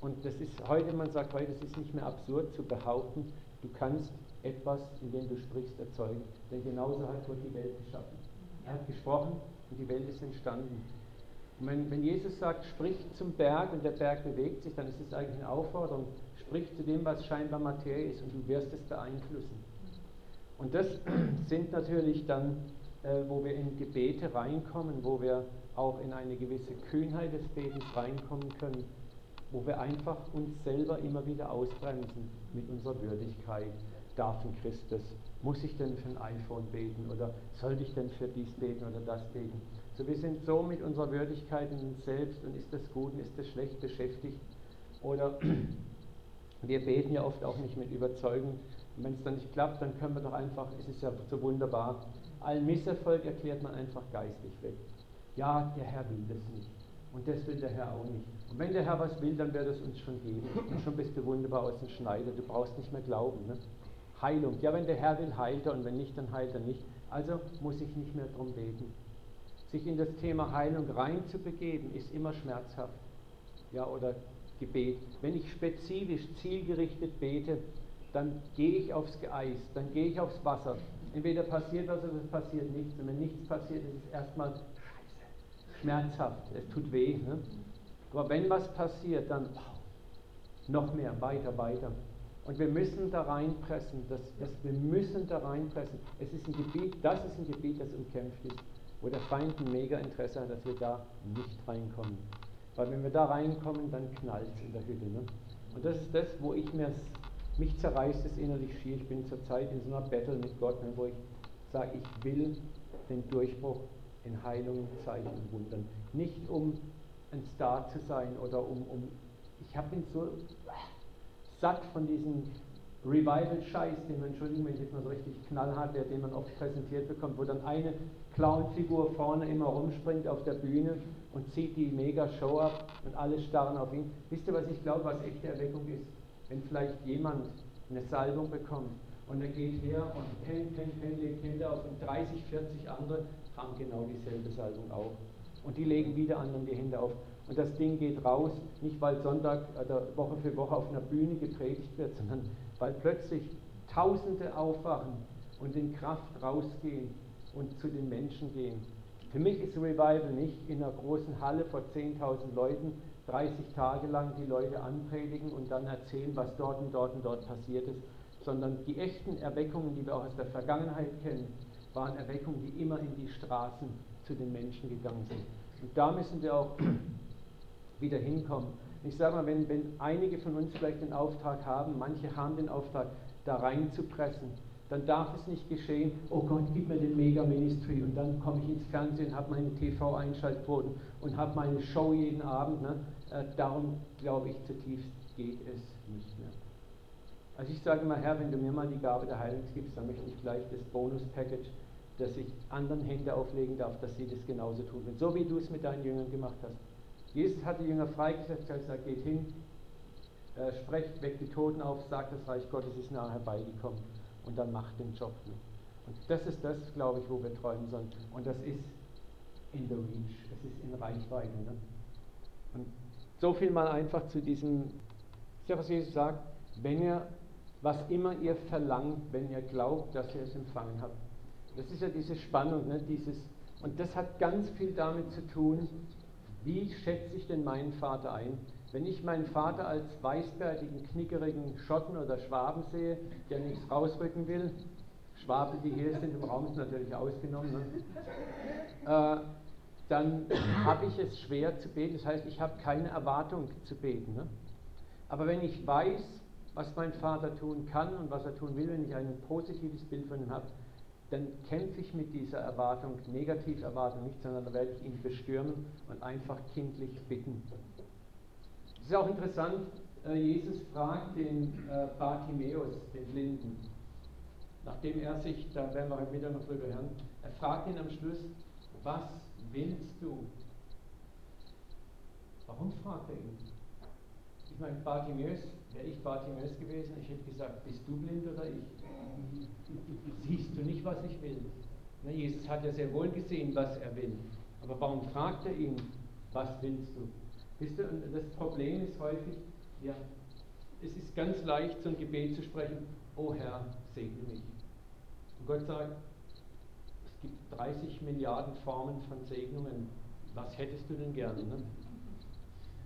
Und das ist heute, man sagt heute, es ist nicht mehr absurd zu behaupten, du kannst etwas, in dem du sprichst, erzeugen. Denn genauso hat Gott die Welt geschaffen. Er hat gesprochen und die Welt ist entstanden. Und wenn, wenn Jesus sagt, sprich zum Berg und der Berg bewegt sich, dann ist es eigentlich eine Aufforderung, sprich zu dem, was scheinbar Materie ist und du wirst es beeinflussen. Und das sind natürlich dann, äh, wo wir in Gebete reinkommen, wo wir auch in eine gewisse Kühnheit des Betens reinkommen können, wo wir einfach uns selber immer wieder ausbremsen mit unserer Würdigkeit. Darf ein Christ das? Muss ich denn für ein iPhone beten oder sollte ich denn für dies beten oder das beten? So, wir sind so mit unserer Würdigkeit in uns selbst und ist das gut und ist das schlecht beschäftigt. Oder wir beten ja oft auch nicht mit Überzeugung. Und wenn es dann nicht klappt, dann können wir doch einfach, es ist ja so wunderbar, allen Misserfolg erklärt man einfach geistlich weg. Ja, der Herr will das nicht. Und das will der Herr auch nicht. Und wenn der Herr was will, dann wird es uns schon geben. Und schon bist du wunderbar aus dem Schneider. Du brauchst nicht mehr glauben. Ne? Heilung. Ja, wenn der Herr will, heilt er. Und wenn nicht, dann heilt er nicht. Also muss ich nicht mehr darum beten. Sich in das Thema Heilung reinzubegeben, ist immer schmerzhaft. Ja, oder Gebet. Wenn ich spezifisch, zielgerichtet bete, dann gehe ich aufs Eis, dann gehe ich aufs Wasser. Entweder passiert was oder es passiert nichts. Und wenn nichts passiert, ist es erstmal scheiße, schmerzhaft, es tut weh. Ne? Aber wenn was passiert, dann wow, noch mehr, weiter, weiter. Und wir müssen da reinpressen, das, das, wir müssen da reinpressen. Es ist ein Gebiet, das ist ein Gebiet, das umkämpft ist, wo der Feind ein mega Interesse hat, dass wir da nicht reinkommen. Weil wenn wir da reinkommen, dann knallt es in der Hütte. Ne? Und das ist das, wo ich mir, mich zerreißt es innerlich schier. Ich bin zurzeit in so einer Battle mit Gott, ne, wo ich sage, ich will den Durchbruch in Heilungen, Zeichen und Wundern. Nicht um ein Star zu sein oder um, um ich habe ihn so satt von diesem Revival-Scheiß, den man, Entschuldigung, wenn ich jetzt mal so richtig knallhart wäre, den man oft präsentiert bekommt, wo dann eine Clown-Figur vorne immer rumspringt auf der Bühne und zieht die Mega-Show ab und alle starren auf ihn. Wisst ihr, was ich glaube, was echte Erweckung ist? Wenn vielleicht jemand eine Salbung bekommt und er geht her und pen, pen, pen, legt Hände auf und 30, 40 andere haben genau dieselbe Salbung auch. Und die legen wieder anderen die Hände auf. Und das Ding geht raus, nicht weil Sonntag oder Woche für Woche auf einer Bühne gepredigt wird, sondern weil plötzlich Tausende aufwachen und in Kraft rausgehen und zu den Menschen gehen. Für mich ist Revival nicht in einer großen Halle vor 10.000 Leuten 30 Tage lang die Leute anpredigen und dann erzählen, was dort und dort und dort passiert ist, sondern die echten Erweckungen, die wir auch aus der Vergangenheit kennen, waren Erweckungen, die immer in die Straßen zu den Menschen gegangen sind. Und da müssen wir auch wieder hinkommen. Ich sage mal, wenn, wenn einige von uns vielleicht den Auftrag haben, manche haben den Auftrag, da reinzupressen, dann darf es nicht geschehen, oh Gott, gib mir den Mega-Ministry und dann komme ich ins Fernsehen, habe meine TV-Einschaltquoten und habe meine Show jeden Abend. Ne? Äh, darum glaube ich zutiefst geht es nicht mehr. Also ich sage mal, Herr, wenn du mir mal die Gabe der Heilung gibst, dann möchte ich gleich das Bonus-Package, dass ich anderen Hände auflegen darf, dass sie das genauso tun. So wie du es mit deinen Jüngern gemacht hast. Jesus hat die Jünger freigesetzt, hat gesagt, geht hin, äh, sprecht, weckt die Toten auf, sagt, das Reich Gottes ist nahe herbeigekommen und dann macht den Job. Ne? Und das ist das, glaube ich, wo wir träumen sollen. Und das ist in the reach, es ist in Reichweite. Ne? Und so viel mal einfach zu diesem, ja, was Jesus sagt, wenn ihr, was immer ihr verlangt, wenn ihr glaubt, dass ihr es empfangen habt. Das ist ja diese Spannung, ne? dieses, und das hat ganz viel damit zu tun, wie schätze ich denn meinen Vater ein? Wenn ich meinen Vater als weißbärtigen, knickerigen Schotten oder Schwaben sehe, der nichts rausrücken will, Schwaben, die hier sind im Raum, sind natürlich ausgenommen, ne? äh, dann habe ich es schwer zu beten. Das heißt, ich habe keine Erwartung zu beten. Ne? Aber wenn ich weiß, was mein Vater tun kann und was er tun will, wenn ich ein positives Bild von ihm habe, dann kämpfe ich mit dieser Erwartung, Negativerwartung nicht, sondern da werde ich ihn bestürmen und einfach kindlich bitten. Es ist auch interessant, äh, Jesus fragt den äh, Bartimäus, den Blinden, nachdem er sich, da werden wir heute Mittag noch drüber hören, er fragt ihn am Schluss, was willst du? Warum fragt er ihn? Ich meine, Bartimäus, wäre ich Bartimäus gewesen, ich hätte gesagt, bist du blind oder ich? Siehst du nicht, was ich will? Na, Jesus hat ja sehr wohl gesehen, was er will. Aber warum fragt er ihn, was willst du? Wisst ihr, das Problem ist häufig, ja, es ist ganz leicht, so ein Gebet zu sprechen, oh Herr, segne mich. Und Gott sagt, gibt 30 Milliarden Formen von Segnungen. Was hättest du denn gerne? Ne?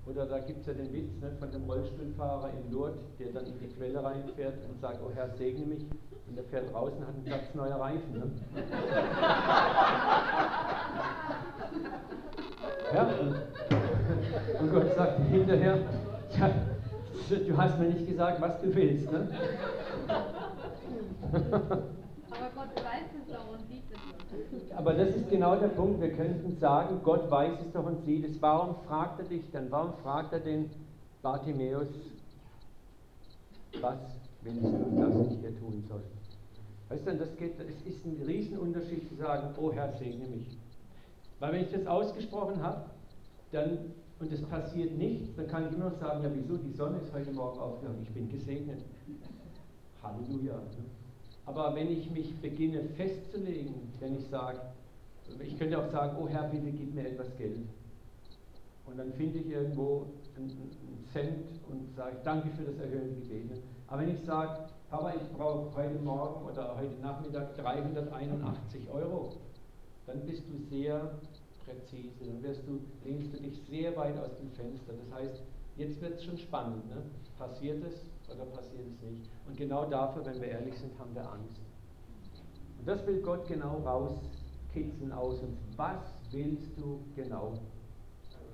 Oder da gibt es ja den Witz ne, von dem Rollstuhlfahrer in Lourdes, der dann in die Quelle reinfährt und sagt, oh Herr, segne mich. Und der fährt raus und hat einen Platz neuer Reifen. Ne? ja, und, Gott sagt hinterher, ja, du hast mir nicht gesagt, was du willst. Ne? Aber Gott weiß es doch und. Aber das ist genau der Punkt. Wir könnten sagen, Gott weiß es doch und sieht es. Warum fragt er dich dann? Warum fragt er den Bartimäus, was willst du, dass ich hier tun soll? Weißt du, das geht, es ist ein Riesenunterschied zu sagen, oh Herr, segne mich. Weil wenn ich das ausgesprochen habe, dann, und es passiert nichts, dann kann ich immer noch sagen, ja wieso, die Sonne ist heute Morgen aufgegangen, ich bin gesegnet. Halleluja. Aber wenn ich mich beginne festzulegen, wenn ich sage, ich könnte auch sagen, oh Herr, bitte gib mir etwas Geld. Und dann finde ich irgendwo einen, Cent und sage, danke für das erhöhte Gebet. Aber wenn ich sage, Papa, ich brauche heute Morgen oder heute Nachmittag 381 Euro, dann bist du sehr präzise, dann wirst du, lehnst du dich sehr weit aus dem Fenster. Das heißt, jetzt wird es schon spannend. Ne? Passiert es oder passiert es nicht? Und genau dafür, wenn wir ehrlich sind, haben wir Angst. Und das will Gott genau rauskitzeln aus uns. Was willst du genau